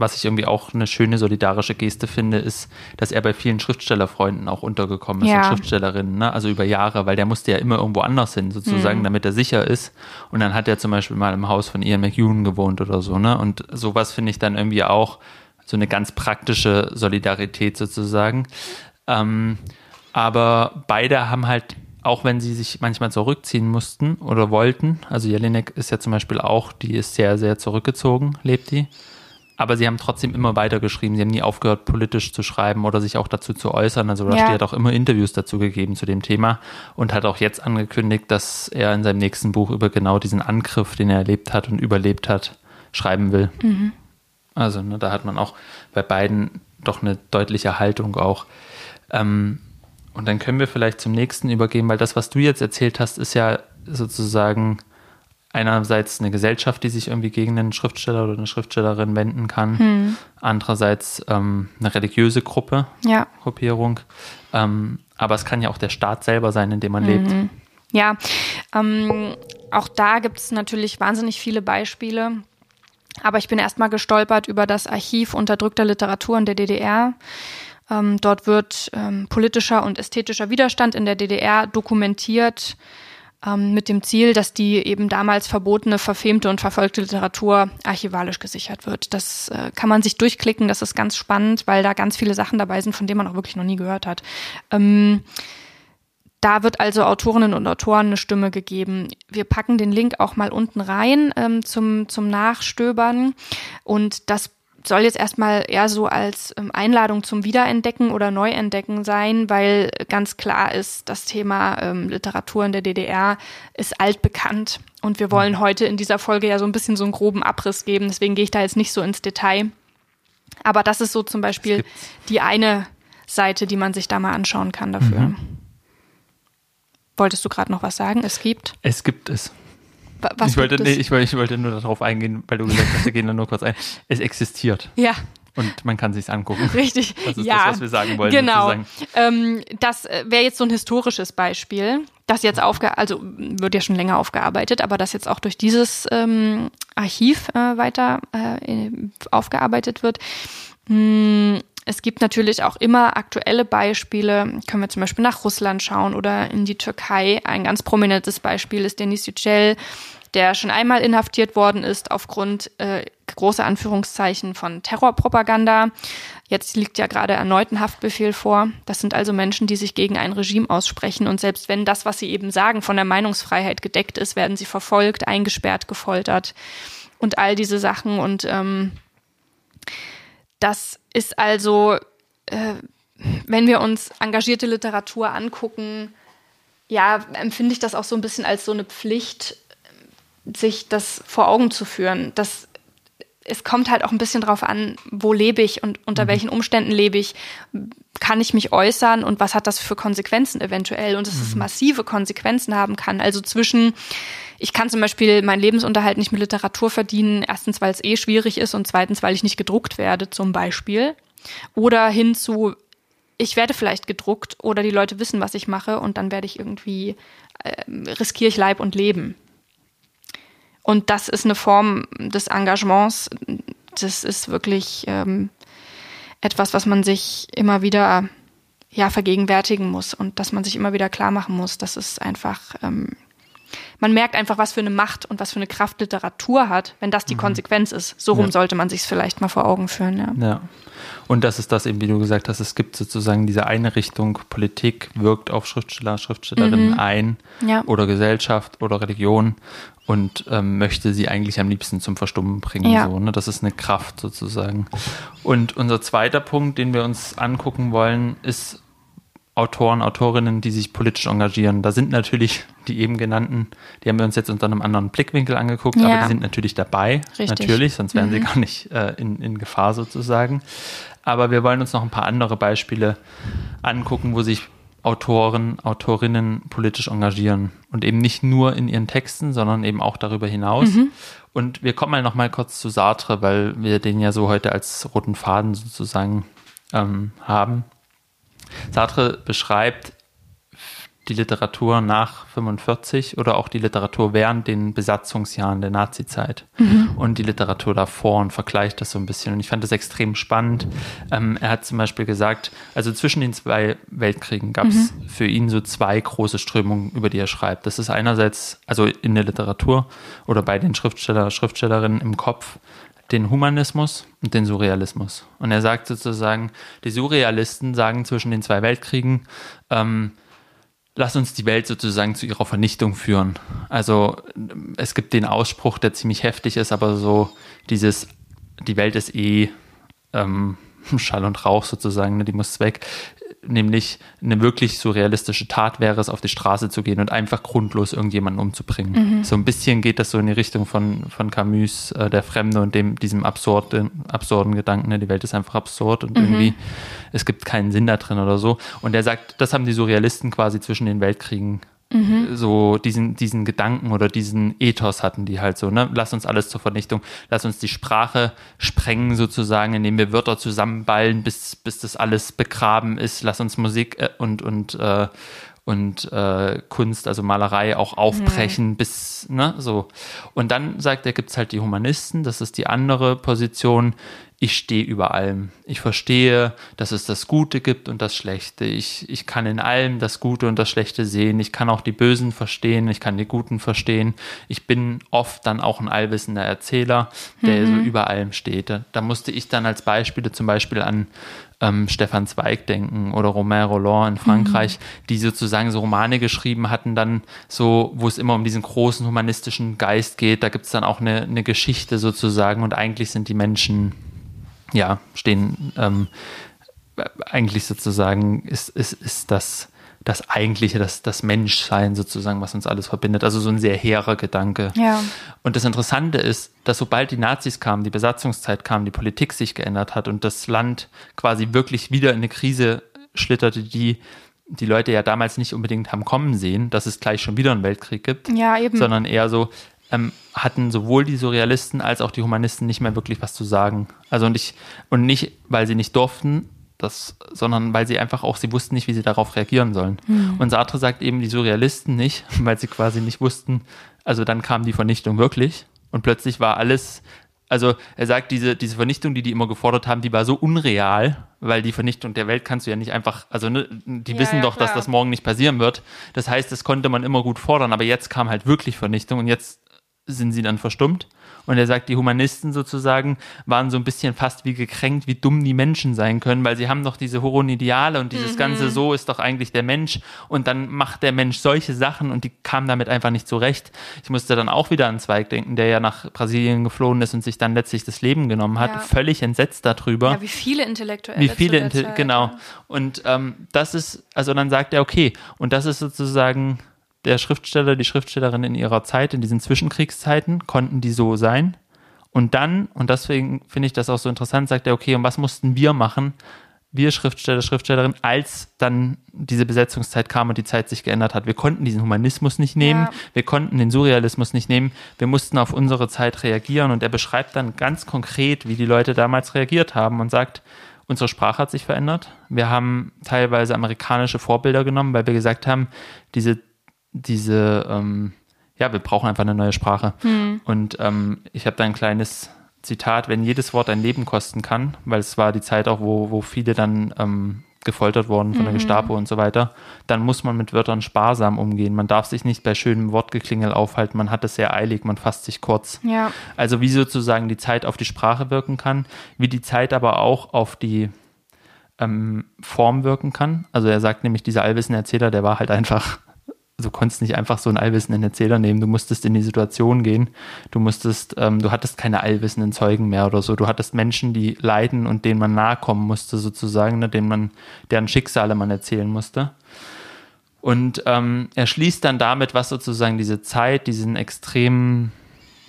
was ich irgendwie auch eine schöne solidarische Geste finde, ist, dass er bei vielen Schriftstellerfreunden auch untergekommen ist Ja. und Schriftstellerinnen, ne? also über Jahre, weil der musste ja immer irgendwo anders hin, Mhm. sozusagen, damit er sicher ist. Und dann hat er zum Beispiel mal im Haus von Ian McEwan gewohnt oder so, ne? Und sowas finde ich dann irgendwie auch so eine ganz praktische Solidarität sozusagen. Ähm, aber beide haben halt, auch wenn sie sich manchmal zurückziehen mussten oder wollten, also Jelinek ist ja zum Beispiel auch, die ist sehr, sehr zurückgezogen, lebt die. Aber sie haben trotzdem immer weitergeschrieben. Sie haben nie aufgehört, politisch zu schreiben oder sich auch dazu zu äußern. Also Rushdie Ja. hat auch immer Interviews dazu gegeben zu dem Thema und hat auch jetzt angekündigt, dass er in seinem nächsten Buch über genau diesen Angriff, den er erlebt hat und überlebt hat, schreiben will. Also ne, da hat man auch bei beiden doch eine deutliche Haltung auch. Ähm, und dann können wir vielleicht zum nächsten übergehen, weil das, was du jetzt erzählt hast, ist ja sozusagen einerseits eine Gesellschaft, die sich irgendwie gegen einen Schriftsteller oder eine Schriftstellerin wenden kann. Andererseits ähm, eine religiöse Gruppe, Ja. Gruppierung. Ähm, aber es kann ja auch der Staat selber sein, in dem man lebt. Ja, ähm, auch da gibt es natürlich wahnsinnig viele Beispiele. Aber ich bin erstmal gestolpert über das Archiv unterdrückter Literatur in der DDR. Ähm, dort wird ähm, politischer und ästhetischer Widerstand in der DDR dokumentiert ähm, mit dem Ziel, dass die eben damals verbotene, verfemte und verfolgte Literatur archivalisch gesichert wird. Das äh, kann man sich durchklicken, das ist ganz spannend, weil da ganz viele Sachen dabei sind, von denen man auch wirklich noch nie gehört hat. Ähm, da wird also Autorinnen und Autoren eine Stimme gegeben. Wir packen den Link auch mal unten rein ähm, zum, zum Nachstöbern. Und das soll jetzt erstmal eher so als ähm, Einladung zum Wiederentdecken oder Neuentdecken sein, weil ganz klar ist, das Thema ähm, Literatur in der DDR ist altbekannt. Und wir wollen heute in dieser Folge ja so ein bisschen so einen groben Abriss geben. Deswegen gehe ich da jetzt nicht so ins Detail. Aber das ist so zum Beispiel die eine Seite, die man sich da mal anschauen kann dafür. Wolltest du gerade noch was sagen? Es gibt. Es gibt es. Wa- Was ich, wollte, nee, ich, wollte, ich wollte nur darauf eingehen, weil du gesagt hast, wir gehen da nur kurz ein. Es existiert ja, und man kann sich angucken. richtig. Das ist ja, das, was wir sagen wollen, Genau. Ähm, das äh, wäre jetzt so ein historisches Beispiel, das jetzt aufge, also wird ja schon länger aufgearbeitet, aber das jetzt auch durch dieses ähm, Archiv äh, weiter äh, aufgearbeitet wird. Hm, Es gibt natürlich auch immer aktuelle Beispiele. Können wir zum Beispiel nach Russland schauen oder in die Türkei. Ein ganz prominentes Beispiel ist Denis Yücel, der schon einmal inhaftiert worden ist aufgrund äh, großer Anführungszeichen von Terrorpropaganda. Jetzt liegt ja gerade erneut ein Haftbefehl vor. Das sind also Menschen, die sich gegen ein Regime aussprechen. Und selbst wenn das, was sie eben sagen, von der Meinungsfreiheit gedeckt ist, werden sie verfolgt, eingesperrt, gefoltert und all diese Sachen. Und ähm, das ist also, äh, wenn wir uns engagierte Literatur angucken, ja, empfinde ich das auch so ein bisschen als so eine Pflicht, sich das vor Augen zu führen. Das, es kommt halt auch ein bisschen drauf an, wo lebe ich und unter welchen Umständen lebe ich. Kann ich mich äußern und was hat das für Konsequenzen eventuell? Und dass es massive Konsequenzen haben kann. Also zwischen, ich kann zum Beispiel meinen Lebensunterhalt nicht mit Literatur verdienen, erstens, weil es eh schwierig ist und zweitens, weil ich nicht gedruckt werde, zum Beispiel. Oder hin zu, ich werde vielleicht gedruckt oder die Leute wissen, was ich mache und dann werde ich irgendwie, äh, riskiere ich Leib und Leben. Und das ist eine Form des Engagements. Das ist wirklich ähm, etwas, was man sich immer wieder ja, vergegenwärtigen muss und dass man sich immer wieder klar machen muss. Das ist einfach, ähm, man merkt einfach, was für eine Macht und was für eine Kraft Literatur hat, wenn das die Konsequenz ist. So rum Ja. sollte man sich es vielleicht mal vor Augen führen. Ja. Ja. Und das ist das eben, wie du gesagt hast, es gibt sozusagen diese eine Richtung, Politik wirkt auf Schriftsteller, Schriftstellerinnen ein Ja. oder Gesellschaft oder Religion und ähm, möchte sie eigentlich am liebsten zum Verstummen bringen. Ja. So, ne? Das ist eine Kraft sozusagen. Und unser zweiter Punkt, den wir uns angucken wollen, ist Autoren, Autorinnen, die sich politisch engagieren. Da sind natürlich die eben genannten, die haben wir uns jetzt unter einem anderen Blickwinkel angeguckt, Ja. aber die sind natürlich dabei. Richtig. Natürlich, sonst wären sie gar nicht äh, in, in Gefahr sozusagen. Aber wir wollen uns noch ein paar andere Beispiele angucken, wo sich Autoren, Autorinnen politisch engagieren. Und eben nicht nur in ihren Texten, sondern eben auch darüber hinaus. Mhm. Und wir kommen mal noch mal kurz zu Sartre, weil wir den ja so heute als roten Faden sozusagen ähm, haben. Sartre beschreibt die Literatur nach 45 oder auch die Literatur während den Besatzungsjahren der Nazizeit mhm. und die Literatur davor und vergleicht das so ein bisschen. Und ich fand das extrem spannend. Ähm, er hat zum Beispiel gesagt, also zwischen den zwei Weltkriegen gab es mhm. für ihn so zwei große Strömungen, über die er schreibt. Das ist einerseits, also in der Literatur oder bei den Schriftsteller, Schriftstellerinnen im Kopf, den Humanismus und den Surrealismus. Und er sagt sozusagen, die Surrealisten sagen zwischen den zwei Weltkriegen, ähm, lass uns die Welt sozusagen zu ihrer Vernichtung führen. Also es gibt den Ausspruch, der ziemlich heftig ist, aber so dieses, die Welt ist eh ähm, Schall und Rauch sozusagen, ne, die muss weg nämlich eine wirklich surrealistische Tat wäre es, auf die Straße zu gehen und einfach grundlos irgendjemanden umzubringen. Mhm. So ein bisschen geht das so in die Richtung von, von Camus, äh, der Fremde und dem, diesem absurden, absurden Gedanken, ne? die Welt ist einfach absurd und mhm. irgendwie, es gibt keinen Sinn da drin oder so. Und er sagt, das haben die Surrealisten quasi zwischen den Weltkriegen Mhm. so diesen, diesen Gedanken oder diesen Ethos hatten die halt so, ne? Lass uns alles zur Vernichtung, lass uns die Sprache sprengen sozusagen, indem wir Wörter zusammenballen, bis, bis das alles begraben ist. Lass uns Musik äh, und, und, äh, und äh, Kunst, also Malerei auch aufbrechen, mhm. bis, ne, so. Und dann sagt er, gibt es halt die Humanisten, das ist die andere Position, ich stehe über allem. Ich verstehe, dass es das Gute gibt und das Schlechte. Ich, ich kann in allem das Gute und das Schlechte sehen. Ich kann auch die Bösen verstehen. Ich kann die Guten verstehen. Ich bin oft dann auch ein allwissender Erzähler, der mhm. so über allem steht. Da, musste ich dann als Beispiele zum Beispiel an ähm, Stefan Zweig denken oder Romain Roland in Frankreich, mhm. die sozusagen so Romane geschrieben hatten, dann so, wo es immer um diesen großen humanistischen Geist geht. Da gibt es dann auch eine, eine Geschichte sozusagen und eigentlich sind die Menschen ja, stehen ähm, eigentlich sozusagen ist, ist, ist das das Eigentliche, das, das Menschsein sozusagen, was uns alles verbindet. Also so ein sehr hehrer Gedanke. Ja. Und das Interessante ist, dass sobald die Nazis kamen, die Besatzungszeit kam, die Politik sich geändert hat und das Land quasi wirklich wieder in eine Krise schlitterte, die die Leute ja damals nicht unbedingt haben kommen sehen, dass es gleich schon wieder einen Weltkrieg gibt. Ja, eben. Sondern eher so, ähm, hatten sowohl die Surrealisten als auch die Humanisten nicht mehr wirklich was zu sagen. Also und ich, und nicht, weil sie nicht durften, das, sondern weil sie einfach auch, sie wussten nicht, wie sie darauf reagieren sollen. Mhm. Und Sartre sagt eben die Surrealisten nicht, weil sie quasi nicht wussten, also dann kam die Vernichtung wirklich und plötzlich war alles, also er sagt, diese, diese Vernichtung, die die immer gefordert haben, die war so unreal, weil die Vernichtung der Welt kannst du ja nicht einfach, also ne, die ja, wissen ja, doch, klar. dass das morgen nicht passieren wird. Das heißt, das konnte man immer gut fordern, aber jetzt kam halt wirklich Vernichtung und jetzt sind sie dann verstummt. Und er sagt, die Humanisten sozusagen waren so ein bisschen fast wie gekränkt, wie dumm die Menschen sein können, weil sie haben doch diese hohen Ideale und dieses mhm. ganze so ist doch eigentlich der Mensch. Und dann macht der Mensch solche Sachen und die kamen damit einfach nicht zurecht. Ich musste dann auch wieder an Zweig denken, der ja nach Brasilien geflohen ist und sich dann letztlich das Leben genommen hat, ja. völlig entsetzt darüber. Ja, wie viele Intellektuelle. Wie viele, Inte genau. Und ähm, das ist, also dann sagt er, okay, und das ist sozusagen der Schriftsteller, die Schriftstellerin in ihrer Zeit, in diesen Zwischenkriegszeiten, konnten die so sein. Und dann, und deswegen finde ich das auch so interessant, sagt er, okay, und was mussten wir machen, wir Schriftsteller, Schriftstellerin, als dann diese Besetzungszeit kam und die Zeit sich geändert hat. Wir konnten diesen Humanismus nicht nehmen, ja. wir konnten den Surrealismus nicht nehmen, wir mussten auf unsere Zeit reagieren und er beschreibt dann ganz konkret, wie die Leute damals reagiert haben und sagt, unsere Sprache hat sich verändert. Wir haben teilweise amerikanische Vorbilder genommen, weil wir gesagt haben, diese diese, ähm, ja, wir brauchen einfach eine neue Sprache. Mhm. Und ähm, ich habe da ein kleines Zitat, wenn jedes Wort ein Leben kosten kann, weil es war die Zeit auch, wo, wo viele dann ähm, gefoltert wurden von mhm. der Gestapo und so weiter, dann muss man mit Wörtern sparsam umgehen. Man darf sich nicht bei schönem Wortgeklingel aufhalten, man hat es sehr eilig, man fasst sich kurz. Ja. Also wie sozusagen die Zeit auf die Sprache wirken kann, wie die Zeit aber auch auf die ähm, Form wirken kann. Also er sagt nämlich, dieser allwissende Erzähler, der war halt einfach du konntest nicht einfach so einen allwissenden Erzähler nehmen, du musstest in die Situation gehen, du musstest, ähm, du hattest keine allwissenden Zeugen mehr oder so, du hattest Menschen, die leiden und denen man nahe kommen musste sozusagen, ne, denen man, deren Schicksale man erzählen musste. Und ähm, er schließt dann damit, was sozusagen diese Zeit, diesen extremen,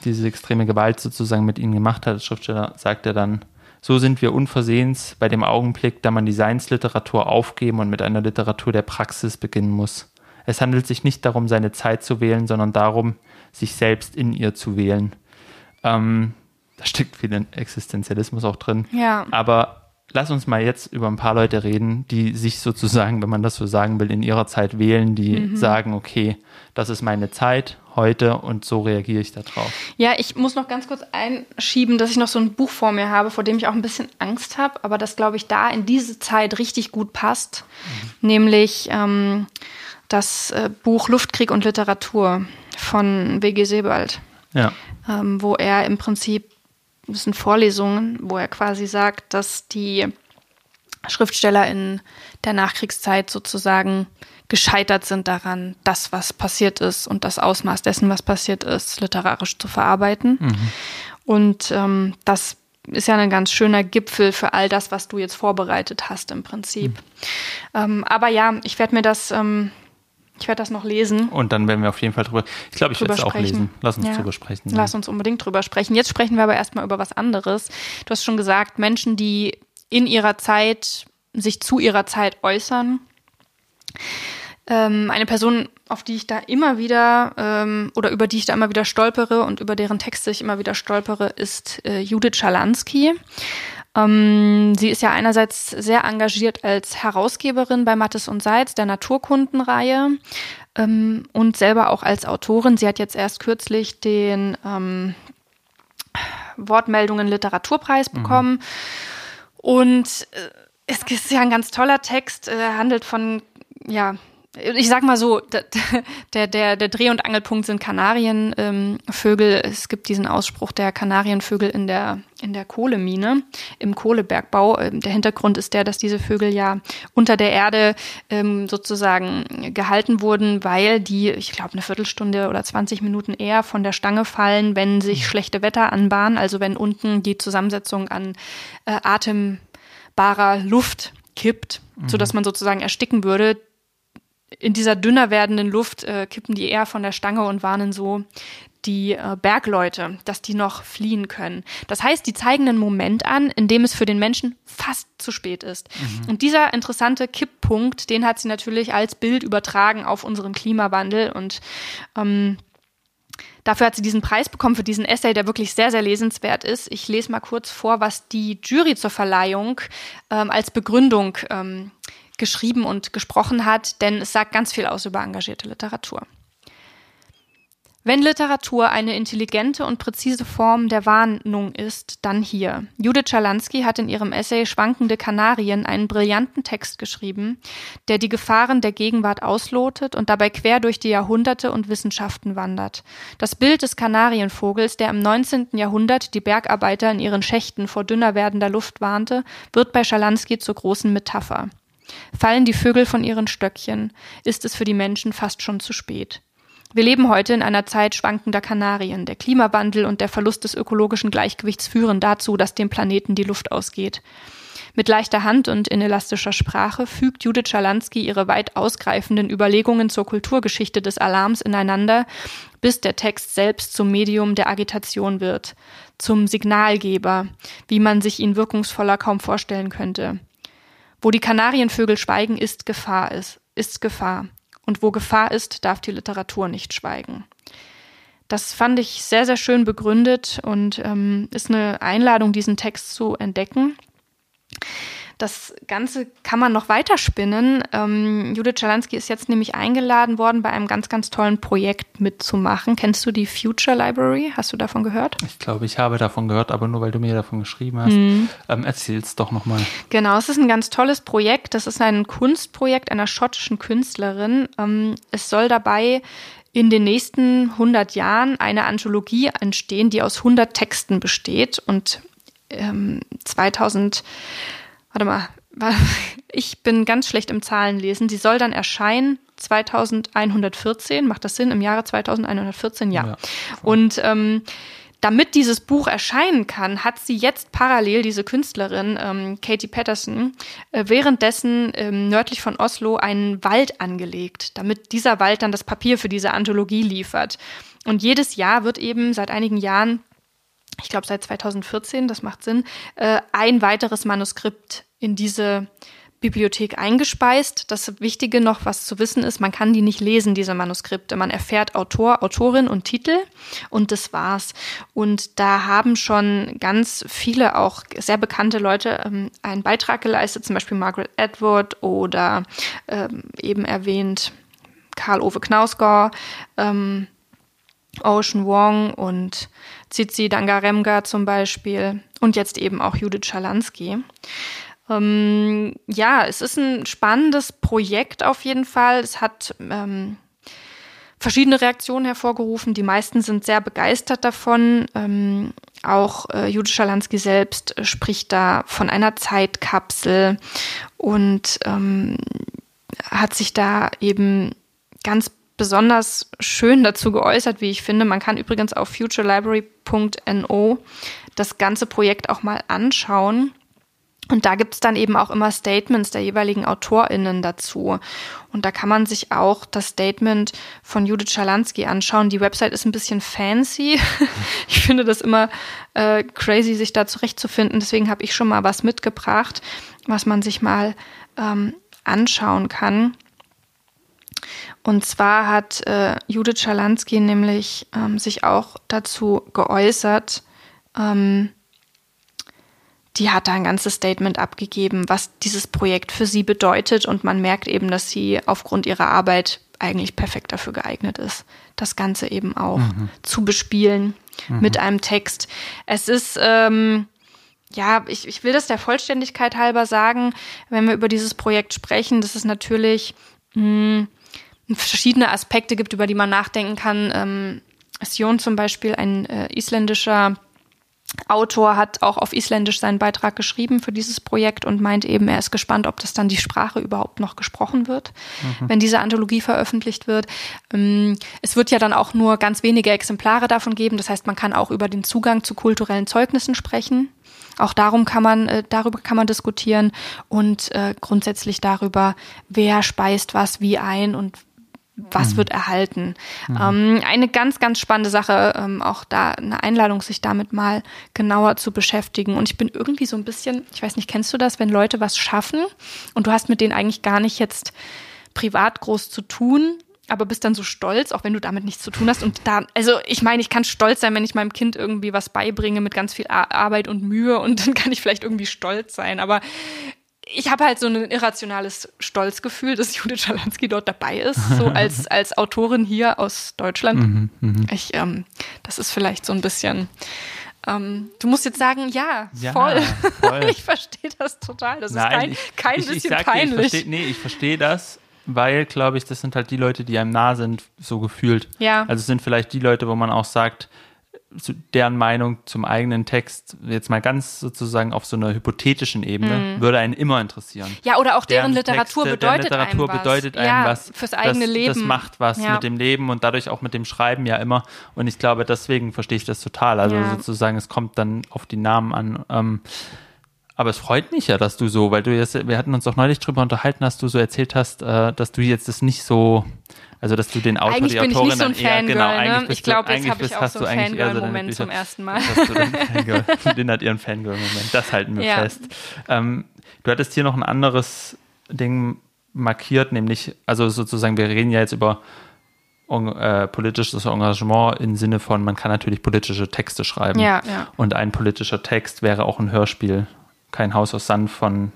diese extreme Gewalt sozusagen mit ihnen gemacht hat. Als Schriftsteller sagt er dann, So sind wir unversehens bei dem Augenblick, da man die Seinsliteratur aufgeben und mit einer Literatur der Praxis beginnen muss. Es handelt sich nicht darum, seine Zeit zu wählen, sondern darum, sich selbst in ihr zu wählen. Ähm, da steckt viel Existenzialismus auch drin. Ja. Aber lass uns mal jetzt über ein paar Leute reden, die sich sozusagen, wenn man das so sagen will, in ihrer Zeit wählen, die mhm. sagen, okay, das ist meine Zeit heute und so reagiere ich darauf. Ja, ich muss noch ganz kurz einschieben, dass ich noch so ein Buch vor mir habe, vor dem ich auch ein bisschen Angst habe, aber das, glaube ich, da in diese Zeit richtig gut passt. Mhm. Nämlich ähm, das äh, Buch Luftkrieg und Literatur von W.G. Sebald. Ja. Ähm, wo er im Prinzip das sind Vorlesungen, wo er quasi sagt, dass die Schriftsteller in der Nachkriegszeit sozusagen gescheitert sind daran, das, was passiert ist und das Ausmaß dessen, was passiert ist, literarisch zu verarbeiten. Mhm. Und ähm, das ist ja ein ganz schöner Gipfel für all das, was du jetzt vorbereitet hast im Prinzip. Mhm. Ähm, aber ja, ich werde mir das ähm, ich werde das noch lesen. Und dann werden wir auf jeden Fall drüber. Ich glaube, ich werde es auch lesen. Lass uns ja. drüber sprechen. Lass uns unbedingt drüber sprechen. Jetzt sprechen wir aber erstmal über was anderes. Du hast schon gesagt, Menschen, die in ihrer Zeit sich zu ihrer Zeit äußern. Ähm, eine Person, auf die ich da immer wieder ähm, oder über die ich da immer wieder stolpere und über deren Texte ich immer wieder stolpere, ist äh, Judith Schalansky. Ähm, sie ist ja einerseits sehr engagiert als Herausgeberin bei Mattes und Seitz, der Naturkundenreihe, ähm, und selber auch als Autorin. Sie hat jetzt erst kürzlich den ähm, Wortmeldungen Literaturpreis mhm. bekommen. Mhm. Und äh, es ist ja ein ganz toller Text, äh, handelt von ja, ich sag mal so, der, der, der Dreh- und Angelpunkt sind Kanarienvögel. Ähm, es gibt diesen Ausspruch der Kanarienvögel in der, in der Kohlemine, im Kohlebergbau. Ähm, der Hintergrund ist der, dass diese Vögel ja unter der Erde ähm, sozusagen gehalten wurden, weil die, ich glaube, eine Viertelstunde oder 20 Minuten eher von der Stange fallen, wenn sich schlechte Wetter anbahnen, also wenn unten die Zusammensetzung an äh, atembarer Luft kippt, mhm. sodass man sozusagen ersticken würde in dieser dünner werdenden Luft äh, kippen die eher von der Stange und warnen so die äh, Bergleute, dass die noch fliehen können. Das heißt, die zeigen einen Moment an, in dem es für den Menschen fast zu spät ist. Mhm. Und dieser interessante Kipppunkt, den hat sie natürlich als Bild übertragen auf unseren Klimawandel und ähm, Dafür hat sie diesen Preis bekommen für diesen Essay, der wirklich sehr, sehr lesenswert ist. Ich lese mal kurz vor, was die Jury zur Verleihung ähm, als Begründung ähm, geschrieben und gesprochen hat, denn es sagt ganz viel aus über engagierte Literatur. Wenn Literatur eine intelligente und präzise Form der Warnung ist, dann hier. Judith Schalansky hat in ihrem Essay Schwankende Kanarien einen brillanten Text geschrieben, der die Gefahren der Gegenwart auslotet und dabei quer durch die Jahrhunderte und Wissenschaften wandert. Das Bild des Kanarienvogels, der im 19. Jahrhundert die Bergarbeiter in ihren Schächten vor dünner werdender Luft warnte, wird bei Schalansky zur großen Metapher. Fallen die Vögel von ihren Stöckchen, ist es für die Menschen fast schon zu spät. Wir leben heute in einer Zeit schwankender Kanarien. Der Klimawandel und der Verlust des ökologischen Gleichgewichts führen dazu, dass dem Planeten die Luft ausgeht. Mit leichter Hand und in elastischer Sprache fügt Judith Schalansky ihre weit ausgreifenden Überlegungen zur Kulturgeschichte des Alarms ineinander, bis der Text selbst zum Medium der Agitation wird, zum Signalgeber, wie man sich ihn wirkungsvoller kaum vorstellen könnte. Wo die Kanarienvögel schweigen, ist Gefahr ist, ist Gefahr. Und wo Gefahr ist, darf die Literatur nicht schweigen. Das fand ich sehr, sehr schön begründet und ähm, ist eine Einladung, diesen Text zu entdecken. Das Ganze kann man noch weiterspinnen. Ähm, Judith Schalansky ist jetzt nämlich eingeladen worden, bei einem ganz, ganz tollen Projekt mitzumachen. Kennst du die Future Library? Hast du davon gehört? Ich glaube, ich habe davon gehört, aber nur weil du mir davon geschrieben hast. Hm. Ähm, es doch nochmal. Genau, es ist ein ganz tolles Projekt. Das ist ein Kunstprojekt einer schottischen Künstlerin. Ähm, es soll dabei in den nächsten 100 Jahren eine Anthologie entstehen, die aus 100 Texten besteht und ähm, 2000 warte mal, ich bin ganz schlecht im Zahlenlesen. Sie soll dann erscheinen 2114, macht das Sinn, im Jahre 2114, ja. ja. Und ähm, damit dieses Buch erscheinen kann, hat sie jetzt parallel diese Künstlerin ähm, Katie Patterson äh, währenddessen ähm, nördlich von Oslo einen Wald angelegt, damit dieser Wald dann das Papier für diese Anthologie liefert. Und jedes Jahr wird eben seit einigen Jahren ich glaube seit 2014, das macht Sinn, äh, ein weiteres Manuskript in diese Bibliothek eingespeist. Das Wichtige noch, was zu wissen ist, man kann die nicht lesen, diese Manuskripte. Man erfährt Autor, Autorin und Titel und das war's. Und da haben schon ganz viele auch sehr bekannte Leute ähm, einen Beitrag geleistet, zum Beispiel Margaret Atwood oder ähm, eben erwähnt Karl-Ove Knausgård, ähm, Ocean Wong und Zizi Dangaremga zum Beispiel und jetzt eben auch Judith Schalansky. Ähm, ja, es ist ein spannendes Projekt auf jeden Fall. Es hat ähm, verschiedene Reaktionen hervorgerufen. Die meisten sind sehr begeistert davon. Ähm, auch äh, Judith Schalansky selbst äh, spricht da von einer Zeitkapsel und ähm, hat sich da eben ganz besonders schön dazu geäußert, wie ich finde. Man kann übrigens auf futurelibrary.no das ganze Projekt auch mal anschauen. Und da gibt's dann eben auch immer Statements der jeweiligen AutorInnen dazu. Und da kann man sich auch das Statement von Judith Schalansky anschauen. Die Website ist ein bisschen fancy. ich finde das immer äh, crazy, sich da zurechtzufinden. Deswegen habe ich schon mal was mitgebracht, was man sich mal ähm, anschauen kann. Und zwar hat äh, Judith Schalansky nämlich ähm, sich auch dazu geäußert, ähm, die hat da ein ganzes Statement abgegeben, was dieses Projekt für sie bedeutet. Und man merkt eben, dass sie aufgrund ihrer Arbeit eigentlich perfekt dafür geeignet ist, das Ganze eben auch mhm. zu bespielen mhm. mit einem Text. Es ist, ähm, ja, ich, ich will das der Vollständigkeit halber sagen, wenn wir über dieses Projekt sprechen, dass es natürlich mh, hm, verschiedene Aspekte gibt, über die man nachdenken kann. Ähm, Sion zum Beispiel, ein äh, isländischer Autor hat auch auf Isländisch seinen Beitrag geschrieben für dieses Projekt und meint eben, er ist gespannt, ob das dann die Sprache überhaupt noch gesprochen wird, mhm. wenn diese Anthologie veröffentlicht wird. Ähm, es wird ja dann auch nur ganz wenige Exemplare davon geben. Das heißt, man kann auch über den Zugang zu kulturellen Zeugnissen sprechen. Auch darum kann man, äh, darüber kann man diskutieren und äh, grundsätzlich darüber, wer speist was wie ein und was mhm. wird erhalten. Mhm. Ähm, eine ganz, ganz spannende Sache, ähm, auch da eine Einladung, sich damit mal genauer zu beschäftigen. Und ich bin irgendwie so ein bisschen, ich weiß nicht, kennst du das, wenn Leute was schaffen und du hast mit denen eigentlich gar nicht jetzt privat groß zu tun, aber bist dann so stolz, auch wenn du damit nichts zu tun hast. Und da, also ich meine, ich kann stolz sein, wenn ich meinem Kind irgendwie was beibringe mit ganz viel Arbeit und Mühe und dann kann ich vielleicht irgendwie stolz sein. Aber ich habe halt so ein irrationales Stolzgefühl, dass Judith Schalansky dort dabei ist, so als, als Autorin hier aus Deutschland. Mhm, mh. Ich, ähm, das ist vielleicht so ein bisschen. Ähm, du musst jetzt sagen, ja, ja voll. voll. ich verstehe das total. Das Nein, ist kein, kein ich, bisschen ich, ich peinlich. Ich versteh, nee, ich verstehe das, weil, glaube ich, das sind halt die Leute, die einem nah sind, so gefühlt. Ja. Also es sind vielleicht die Leute, wo man auch sagt, deren Meinung zum eigenen Text, jetzt mal ganz sozusagen auf so einer hypothetischen Ebene, mhm. würde einen immer interessieren. Ja, oder auch deren, deren Literatur Texte, bedeutet deren Literatur einem bedeutet was. einem ja, was. Fürs eigene das, Leben. Das macht was ja. mit dem Leben und dadurch auch mit dem Schreiben ja immer. Und ich glaube, deswegen verstehe ich das total. Also ja. sozusagen, es kommt dann auf die Namen an. Ähm, aber es freut mich ja, dass du so, weil du jetzt, wir hatten uns auch neulich drüber unterhalten, dass du so erzählt hast, äh, dass du jetzt das nicht so also, dass du den Autor, eigentlich die Autorin dann eher, Fangirl, genau, eigentlich ne? Ich glaube, jetzt habe ich auch so einen Fangirl-Moment zum ersten Mal. den hat ihren Fangirl-Moment. Das halten wir ja. fest. Ähm, du hattest hier noch ein anderes Ding markiert, nämlich, also sozusagen, wir reden ja jetzt über äh, politisches Engagement im Sinne von, man kann natürlich politische Texte schreiben. Ja, ja. Und ein politischer Text wäre auch ein Hörspiel. Kein Haus aus Sand von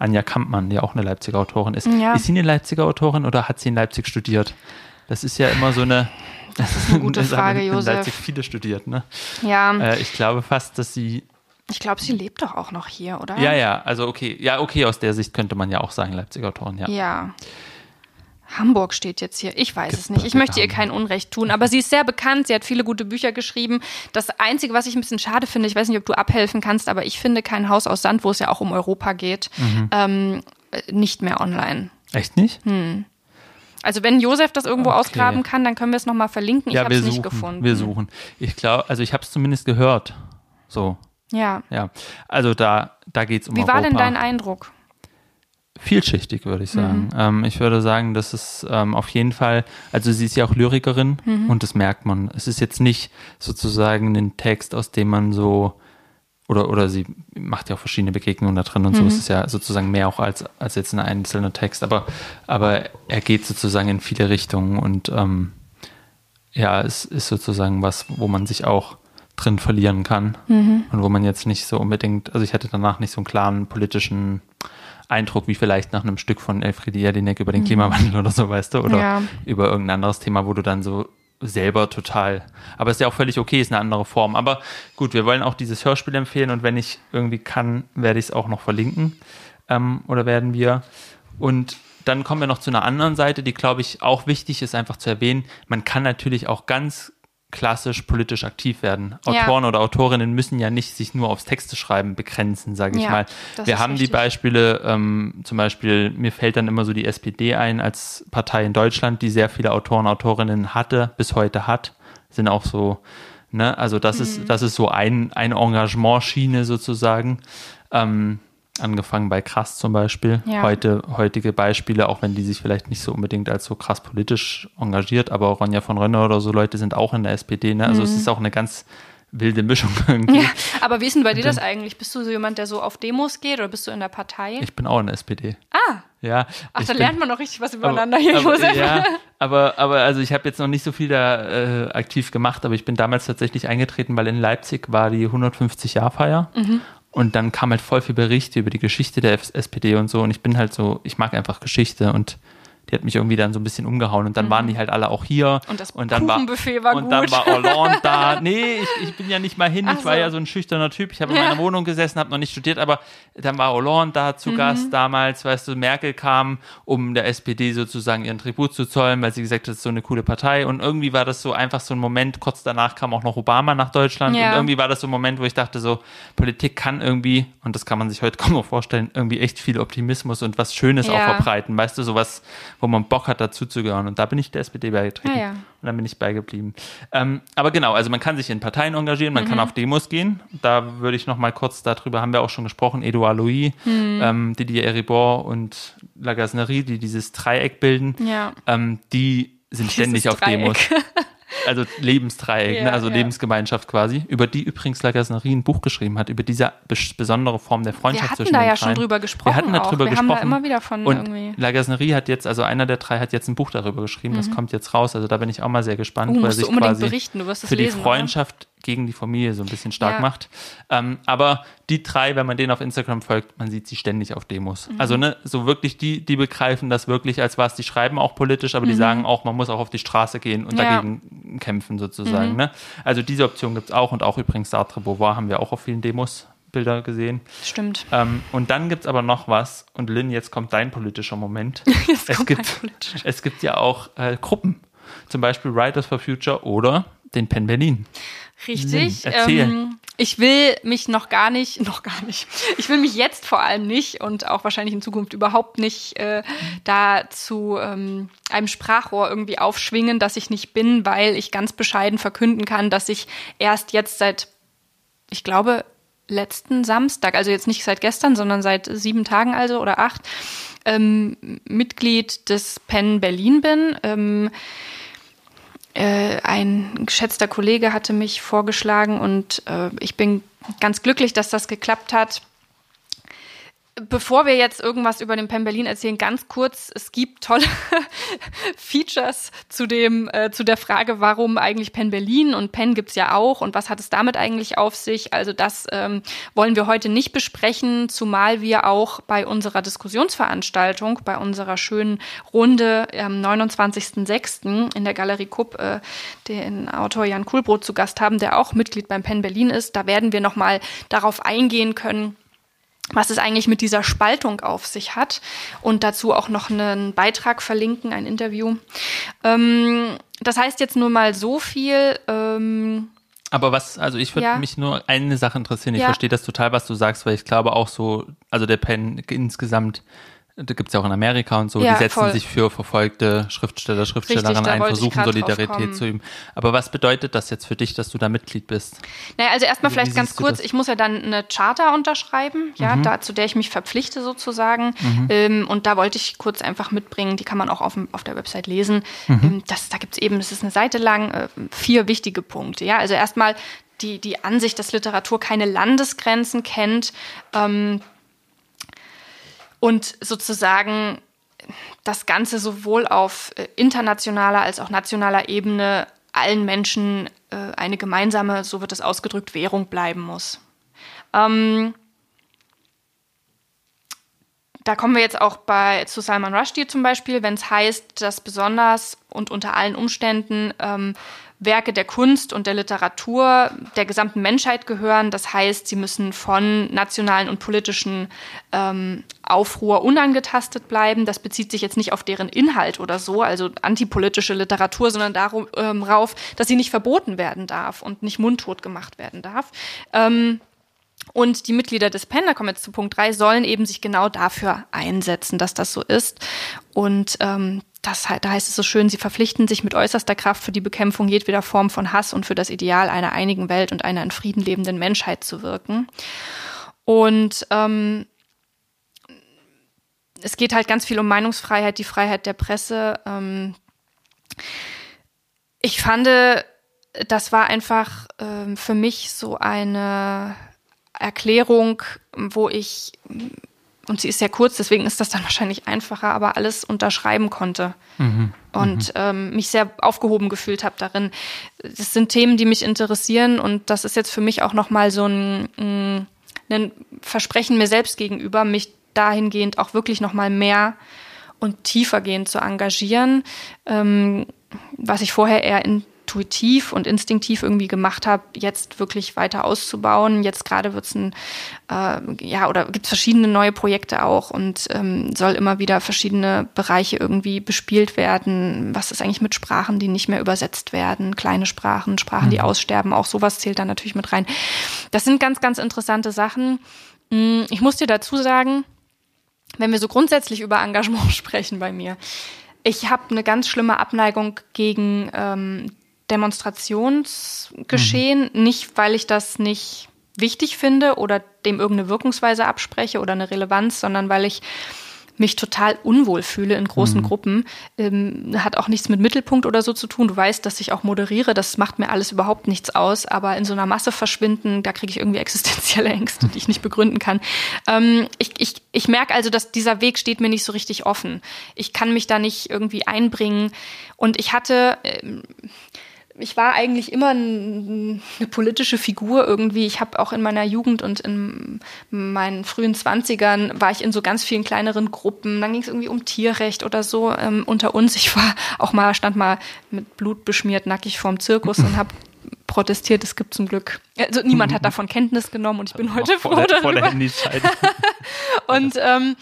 Anja Kampmann, die auch eine Leipziger Autorin ist. Ja. Ist sie eine Leipziger Autorin oder hat sie in Leipzig studiert? Das ist ja immer so eine. Das ist eine gute Frage, in Josef. Leipzig viele studiert, ne? Ja. Äh, ich glaube fast, dass sie. Ich glaube, sie lebt doch auch noch hier, oder? Ja, ja, also okay. Ja, okay, aus der Sicht könnte man ja auch sagen, Leipziger Autorin, ja. Ja. Hamburg steht jetzt hier. Ich weiß es nicht. Ich möchte ihr kein Unrecht tun, aber sie ist sehr bekannt. Sie hat viele gute Bücher geschrieben. Das Einzige, was ich ein bisschen schade finde, ich weiß nicht, ob du abhelfen kannst, aber ich finde kein Haus aus Sand, wo es ja auch um Europa geht, mhm. ähm, nicht mehr online. Echt nicht? Hm. Also wenn Josef das irgendwo okay. ausgraben kann, dann können wir es nochmal verlinken. Ich ja, habe es nicht gefunden. Wir suchen. Ich glaube, also ich habe es zumindest gehört. So. Ja. Ja. Also da, da geht es um Wie Europa. war denn dein Eindruck? Vielschichtig, würde ich sagen. Mhm. Ähm, ich würde sagen, dass es ähm, auf jeden Fall, also sie ist ja auch Lyrikerin Mhm. und das merkt man. Es ist jetzt nicht sozusagen ein Text, aus dem man so oder, oder sie macht ja auch verschiedene Begegnungen da drin und Mhm. so. Es ist ja sozusagen mehr auch als, als jetzt ein einzelner Text, aber, aber er geht sozusagen in viele Richtungen und ähm, ja, es ist sozusagen was, wo man sich auch drin verlieren kann Mhm. und wo man jetzt nicht so unbedingt, also ich hatte danach nicht so einen klaren politischen Eindruck wie vielleicht nach einem Stück von Elfriede Jelinek über den Klimawandel oder so, weißt du, oder Mhm. Ja. über irgendein anderes Thema, wo du dann so selber total, aber ist ja auch völlig okay, ist eine andere Form. Aber gut, wir wollen auch dieses Hörspiel empfehlen und wenn ich irgendwie kann, werde ich es auch noch verlinken ähm, oder werden wir. Und dann kommen wir noch zu einer anderen Seite, die, glaube ich, auch wichtig ist, einfach zu erwähnen. Man kann natürlich auch ganz klassisch politisch aktiv werden. Ja. Autoren oder Autorinnen müssen ja nicht sich nur aufs Texte schreiben begrenzen, sage ich Ja, mal. Wir haben die richtig. Beispiele, ähm, zum Beispiel, mir fällt dann immer so die SPD ein als Partei in Deutschland, die sehr viele Autoren, Autorinnen hatte, bis heute hat, sind auch so, ne, also das Mhm. ist, das ist so ein, eine Engagementschiene sozusagen. Ähm, angefangen bei Krass zum Beispiel. Ja. Heute, heutige Beispiele, auch wenn die sich vielleicht nicht so unbedingt als so krass politisch engagiert, aber Ronja von Rönner oder so Leute sind auch in der SPD, ne? Also es ist auch eine ganz wilde Mischung irgendwie. Mhm. Ja, aber wie ist denn bei dir das eigentlich? Bist du so jemand, der so auf Demos geht oder bist du in der Partei? Ich bin auch in der SPD. ah, Ja. ach, da bin- lernt man noch richtig was aber, übereinander hier, aber, Josef. Ja, aber, aber also ich habe jetzt noch nicht so viel da äh, aktiv gemacht, aber ich bin damals tatsächlich eingetreten, weil in Leipzig war die 150-Jahr-Feier. Mhm. Und dann kam halt voll viel Berichte über die Geschichte der SPD und so. Und ich bin halt so, ich mag einfach Geschichte und die hat mich irgendwie dann so ein bisschen umgehauen. Und dann waren die halt alle auch hier. Mhm. Und das dann war, Kuchenbuffet war Und gut. dann war Hollande da. Nee, ich, ich bin ja nicht mal hin. Ach ich war so. ja so ein schüchterner Typ. Ich habe in meiner Wohnung gesessen, habe noch nicht studiert, aber dann war Hollande da Mhm. zu Gast damals. Weißt du, Merkel kam, um der SPD sozusagen ihren Tribut zu zollen, weil sie gesagt hat, das ist so eine coole Partei. Und irgendwie war das so einfach so ein Moment. Kurz danach kam auch noch Obama nach Deutschland. Ja. Und irgendwie war das so ein Moment, wo ich dachte, so, Politik kann irgendwie, und das kann man sich heute kaum noch vorstellen, irgendwie echt viel Optimismus und was Schönes auch Ja. verbreiten. Weißt du, sowas, wo man Bock hat, dazu zu gehören. Und da bin ich der SPD beigetreten. Ja, ja. Und dann bin ich beigeblieben. Ähm, aber genau, also man kann sich in Parteien engagieren, man Mhm. kann auf Demos gehen. Da würde ich noch mal kurz darüber, haben wir auch schon gesprochen, Edouard Louis, Mhm. ähm, Didier Eribor und La Gasnerie, die dieses Dreieck bilden, Ja. ähm, die sind ständig Dieses auf Demos. Also Lebensdreieck, Ja, ne? also ja. Lebensgemeinschaft quasi, über die übrigens La Gasnerie ein Buch geschrieben hat, über diese bes besondere Form der Wir Freundschaft hatten zwischen da den ja schon dreien. drüber gesprochen. Wir hatten auch. darüber Wir gesprochen. haben da immer wieder von und irgendwie. La Gasnerie hat jetzt, also einer der drei hat jetzt ein Buch darüber geschrieben, das kommt jetzt raus, also da bin ich auch mal sehr gespannt, Oh, er du sich quasi berichten, du wirst es für die lesen, oder? Freundschaft gegen die Familie so ein bisschen stark Ja. macht. Ähm, aber die drei, wenn man denen auf Instagram folgt, man sieht sie ständig auf Demos. Mhm. Also ne, so wirklich die, die begreifen das wirklich als was, die schreiben auch politisch, aber die sagen auch, man muss auch auf die Straße gehen und Mhm. Ja. Mhm. dagegen kämpfen sozusagen. Ne? Also diese Option gibt's auch und auch übrigens Sartre Beauvoir haben wir auch auf vielen Demos Bilder gesehen. Stimmt. Ähm, und dann gibt's aber noch was. Und Lynn, jetzt kommt dein politischer Moment. es, kommt gibt, mein politischer. es gibt ja auch äh, Gruppen. Zum Beispiel Writers for Future oder den Penn Berlin. Richtig. Ähm, ich will mich noch gar nicht, noch gar nicht. Ich will mich jetzt vor allem nicht und auch wahrscheinlich in Zukunft überhaupt nicht äh, da zu ähm, einem Sprachrohr irgendwie aufschwingen, dass ich nicht bin, weil ich ganz bescheiden verkünden kann, dass ich erst jetzt seit, ich glaube, letzten Samstag, also jetzt nicht seit gestern, sondern seit sieben Tagen also oder acht, ähm, Mitglied des Penn Berlin bin. Ähm, äh, ein geschätzter Kollege hatte mich vorgeschlagen und äh, ich bin ganz glücklich, dass das geklappt hat. Bevor wir jetzt irgendwas über den Penn Berlin erzählen, ganz kurz, es gibt tolle Features zu dem, äh, zu der Frage, warum eigentlich Penn Berlin und Penn gibt's ja auch und was hat es damit eigentlich auf sich? Also das ähm, wollen wir heute nicht besprechen, zumal wir auch bei unserer Diskussionsveranstaltung, bei unserer schönen Runde am 29.06. in der Galerie Kupp äh, den Autor Jan Kuhlbrot zu Gast haben, der auch Mitglied beim Penn Berlin ist. Da werden wir nochmal darauf eingehen können, was es eigentlich mit dieser Spaltung auf sich hat und dazu auch noch einen Beitrag verlinken, ein Interview. Ähm, das heißt jetzt nur mal so viel. Ähm, Aber was, also ich würde Ja. mich nur eine Sache interessieren. Ich Ja. verstehe das total, was du sagst, weil ich glaube auch so, also der Penn insgesamt da gibt es ja auch in Amerika und so, Ja, die setzen voll. sich für verfolgte Schriftsteller, Schriftstellerinnen ein, versuchen Solidarität zu üben. Aber was bedeutet das jetzt für dich, dass du da Mitglied bist? Naja, also erstmal Wie- vielleicht ganz kurz, das? ich muss ja dann eine Charta unterschreiben, ja, Mhm. da, zu der ich mich verpflichte sozusagen. Ähm, und da wollte ich kurz einfach mitbringen, die kann man auch auf, auf der Website lesen. Mhm. Ähm, das, da gibt es eben, das ist eine Seite lang, äh, vier wichtige Punkte. Ja, also erstmal die, die Ansicht, dass Literatur keine Landesgrenzen kennt. Ähm, und sozusagen das Ganze sowohl auf äh, internationaler als auch nationaler Ebene allen Menschen äh, eine gemeinsame, so wird es ausgedrückt, Währung bleiben muss. Ähm, da kommen wir jetzt auch bei zu Salman Rushdie zum Beispiel, wenn es heißt, dass besonders und unter allen Umständen ähm, Werke der Kunst und der Literatur der gesamten Menschheit gehören. Das heißt, sie müssen von nationalen und politischen ähm, Aufruhr unangetastet bleiben. Das bezieht sich jetzt nicht auf deren Inhalt oder so, also antipolitische Literatur, sondern darauf, ähm, dass sie nicht verboten werden darf und nicht mundtot gemacht werden darf. Ähm, und die Mitglieder des PEN, da kommen wir jetzt zu Punkt 3, sollen eben sich genau dafür einsetzen, dass das so ist. Und ähm, das, da heißt es so schön, sie verpflichten sich mit äußerster Kraft für die Bekämpfung jedweder Form von Hass und für das Ideal einer einigen Welt und einer in Frieden lebenden Menschheit zu wirken. Und ähm, es geht halt ganz viel um Meinungsfreiheit, die Freiheit der Presse. Ähm, ich fand, das war einfach ähm, für mich so eine Erklärung, wo ich, und sie ist sehr kurz, deswegen ist das dann wahrscheinlich einfacher, aber alles unterschreiben konnte. Und ähm, mich sehr aufgehoben gefühlt habe darin. Das sind Themen, die mich interessieren und das ist jetzt für mich auch nochmal so ein, mh, ein Versprechen mir selbst gegenüber, mich dahingehend auch wirklich nochmal mehr und tiefergehend zu engagieren, ähm, was ich vorher eher intuitiv und instinktiv irgendwie gemacht habe, jetzt wirklich weiter auszubauen. Jetzt gerade wird's ein, äh, ja, oder gibt's verschiedene neue Projekte auch und ähm, soll immer wieder verschiedene Bereiche irgendwie bespielt werden. Was ist eigentlich mit Sprachen, die nicht mehr übersetzt werden? Kleine Sprachen, Sprachen, die aussterben, auch sowas zählt da natürlich mit rein. Das sind ganz, ganz interessante Sachen. Mm, Ich muss dir dazu sagen, wenn wir so grundsätzlich über Engagement sprechen bei mir, ich habe eine ganz schlimme Abneigung gegen ähm, Demonstrationsgeschehen, nicht weil ich das nicht wichtig finde oder dem irgendeine Wirkungsweise abspreche oder eine Relevanz, sondern weil ich mich total unwohl fühle in großen Gruppen. Ähm, hat auch nichts mit Mittelpunkt oder so zu tun. Du weißt, dass ich auch moderiere, das macht mir alles überhaupt nichts aus, aber in so einer Masse verschwinden, da kriege ich irgendwie existenzielle Ängste, die ich nicht begründen kann. Ähm, ich, ich, ich merke also, dass dieser Weg steht mir nicht so richtig offen. Ich kann mich da nicht irgendwie einbringen. Und ich hatte, ähm, ich war eigentlich immer ein, eine politische Figur irgendwie. Ich habe auch in meiner Jugend und in meinen frühen Zwanzigern war ich in so ganz vielen kleineren Gruppen. Dann ging es irgendwie um Tierrecht oder so ähm, unter uns. Ich war auch mal, stand mal mit Blut beschmiert, nackig vorm Zirkus und habe protestiert. Es gibt zum Glück, also niemand hat davon Kenntnis genommen und ich bin heute vor froh der, darüber. Und, ähm,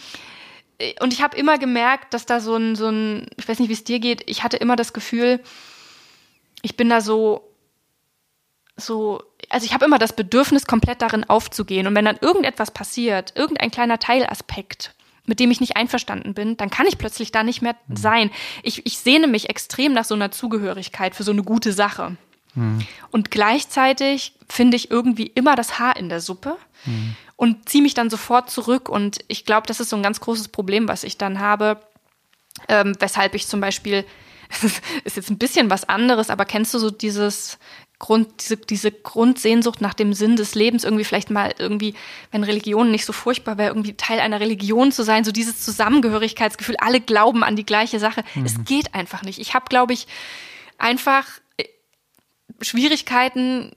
und ich habe immer gemerkt, dass da so ein, so ein, ich weiß nicht, wie es dir geht, ich hatte immer das Gefühl, ich bin da so, so, also ich habe immer das Bedürfnis, komplett darin aufzugehen. Und wenn dann irgendetwas passiert, irgendein kleiner Teilaspekt, mit dem ich nicht einverstanden bin, dann kann ich plötzlich da nicht mehr sein. Ich, ich sehne mich extrem nach so einer Zugehörigkeit für so eine gute Sache. Und gleichzeitig finde ich irgendwie immer das Haar in der Suppe und ziehe mich dann sofort zurück. Und ich glaube, das ist so ein ganz großes Problem, was ich dann habe, ähm, weshalb ich zum Beispiel, ist jetzt ein bisschen was anderes, aber kennst du so dieses Grund, diese, diese Grundsehnsucht nach dem Sinn des Lebens, irgendwie vielleicht mal irgendwie, wenn Religion nicht so furchtbar wäre, irgendwie Teil einer Religion zu sein, so dieses Zusammengehörigkeitsgefühl, alle glauben an die gleiche Sache. Es geht einfach nicht. Ich habe, glaube ich, einfach äh, Schwierigkeiten.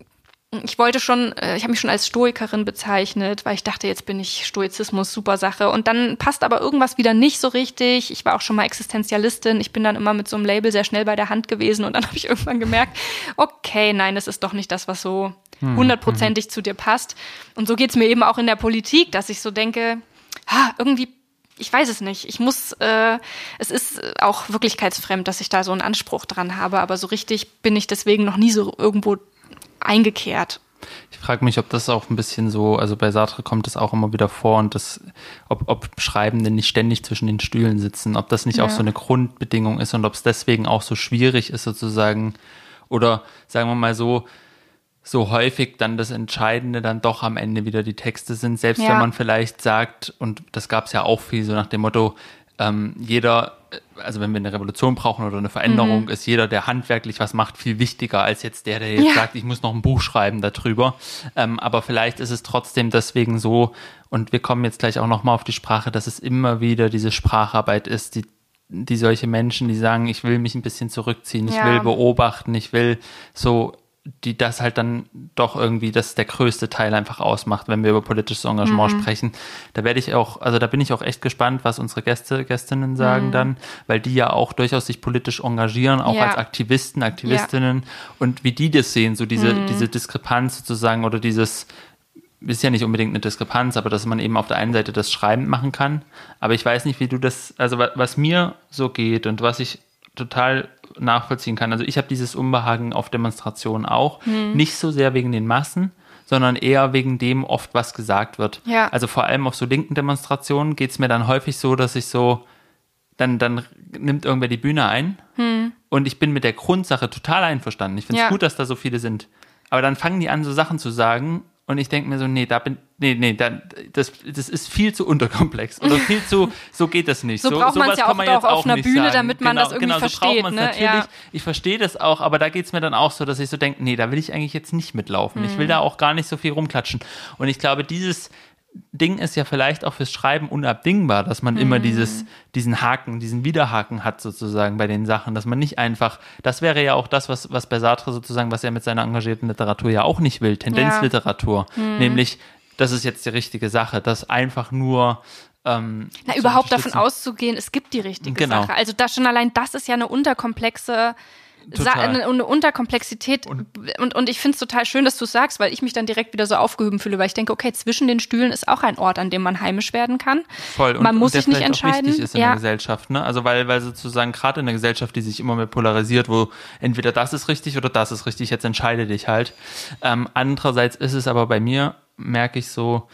Ich wollte schon, äh, ich habe mich schon als Stoikerin bezeichnet, weil ich dachte, jetzt bin ich Stoizismus, super Sache. Und dann passt aber irgendwas wieder nicht so richtig. Ich war auch schon mal Existenzialistin. Ich bin dann immer mit so einem Label sehr schnell bei der Hand gewesen und dann habe ich irgendwann gemerkt, okay, nein, das ist doch nicht das, was so hundertprozentig zu dir passt. Und so geht's mir eben auch in der Politik, dass ich so denke, ha, irgendwie ich weiß es nicht. Ich muss, äh, es ist auch wirklichkeitsfremd, dass ich da so einen Anspruch dran habe, aber so richtig bin ich deswegen noch nie so irgendwo eingekehrt. Ich frage mich, ob das auch ein bisschen so, also bei Sartre kommt das auch immer wieder vor und das, ob, ob Schreibende nicht ständig zwischen den Stühlen sitzen, ob das nicht ja. auch so eine Grundbedingung ist und ob es deswegen auch so schwierig ist, sozusagen, oder sagen wir mal so, so häufig dann das Entscheidende dann doch am Ende wieder die Texte sind, selbst ja. wenn man vielleicht sagt, und das gab es ja auch viel so nach dem Motto, ähm, jeder, also wenn wir eine Revolution brauchen oder eine Veränderung, mhm. ist jeder, der handwerklich was macht, viel wichtiger als jetzt der, der jetzt ja. sagt, ich muss noch ein Buch schreiben darüber. Ähm, aber vielleicht ist es trotzdem deswegen so, und wir kommen jetzt gleich auch nochmal auf die Sprache, dass es immer wieder diese Spracharbeit ist, die die solche Menschen, die sagen, ich will mich ein bisschen zurückziehen, ich ja. will beobachten, ich will so die das halt dann doch irgendwie das der größte Teil einfach ausmacht, wenn wir über politisches Engagement mhm. sprechen. Da werde ich auch, also da bin ich auch echt gespannt, was unsere Gäste, Gästinnen sagen mhm. dann, weil die ja auch durchaus sich politisch engagieren, auch ja. als Aktivisten, Aktivistinnen ja. und wie die das sehen, so diese, mhm. diese Diskrepanz sozusagen oder dieses, ist ja nicht unbedingt eine Diskrepanz, aber dass man eben auf der einen Seite das Schreiben machen kann. Aber ich weiß nicht, wie du das, also was mir so geht und was ich total nachvollziehen kann. Also ich habe dieses Unbehagen auf Demonstrationen auch. Hm. Nicht so sehr wegen den Massen, sondern eher wegen dem oft, was gesagt wird. Ja. Also vor allem auf so linken Demonstrationen geht es mir dann häufig so, dass ich so, dann, dann nimmt irgendwer die Bühne ein hm. und ich bin mit der Grundsache total einverstanden. Ich finde es ja. gut, dass da so viele sind. Aber dann fangen die an, so Sachen zu sagen und ich denke mir so, nee, da bin, nee, nee, da, das, das ist viel zu unterkomplex oder viel zu, so geht das nicht. So, so braucht man es ja auch, auch auf einer Bühne, sagen. damit man genau, das irgendwie genau, versteht. So braucht ne? natürlich. Ja. Ich verstehe das auch, aber da geht es mir dann auch so, dass ich so denke, nee, da will ich eigentlich jetzt nicht mitlaufen. Mhm. Ich will mhm. da auch gar nicht so viel rumklatschen. Und ich glaube, dieses, Ding ist ja vielleicht auch fürs Schreiben unabdingbar, dass man mhm. immer dieses, diesen Haken, diesen Widerhaken hat sozusagen bei den Sachen, dass man nicht einfach, das wäre ja auch das, was, was bei Sartre sozusagen, was er mit seiner engagierten Literatur ja auch nicht will, Tendenzliteratur, ja. mhm. nämlich, das ist jetzt die richtige Sache, dass einfach nur ähm, Na, überhaupt davon auszugehen, es gibt die richtige genau. Sache. Also das schon allein, das ist ja eine unterkomplexe eine, eine Unterkomplexität und, und, und ich finde es total schön, dass du es sagst, weil ich mich dann direkt wieder so aufgehoben fühle, weil ich denke, okay, zwischen den Stühlen ist auch ein Ort, an dem man heimisch werden kann. Voll. Und, man muss sich nicht entscheiden. Auch wichtig ist in ja. der Gesellschaft, ne? Also weil, weil sozusagen gerade in der Gesellschaft, die sich immer mehr polarisiert, wo entweder das ist richtig oder das ist richtig, jetzt entscheide dich halt. Ähm, andererseits ist es aber bei mir, merke ich so,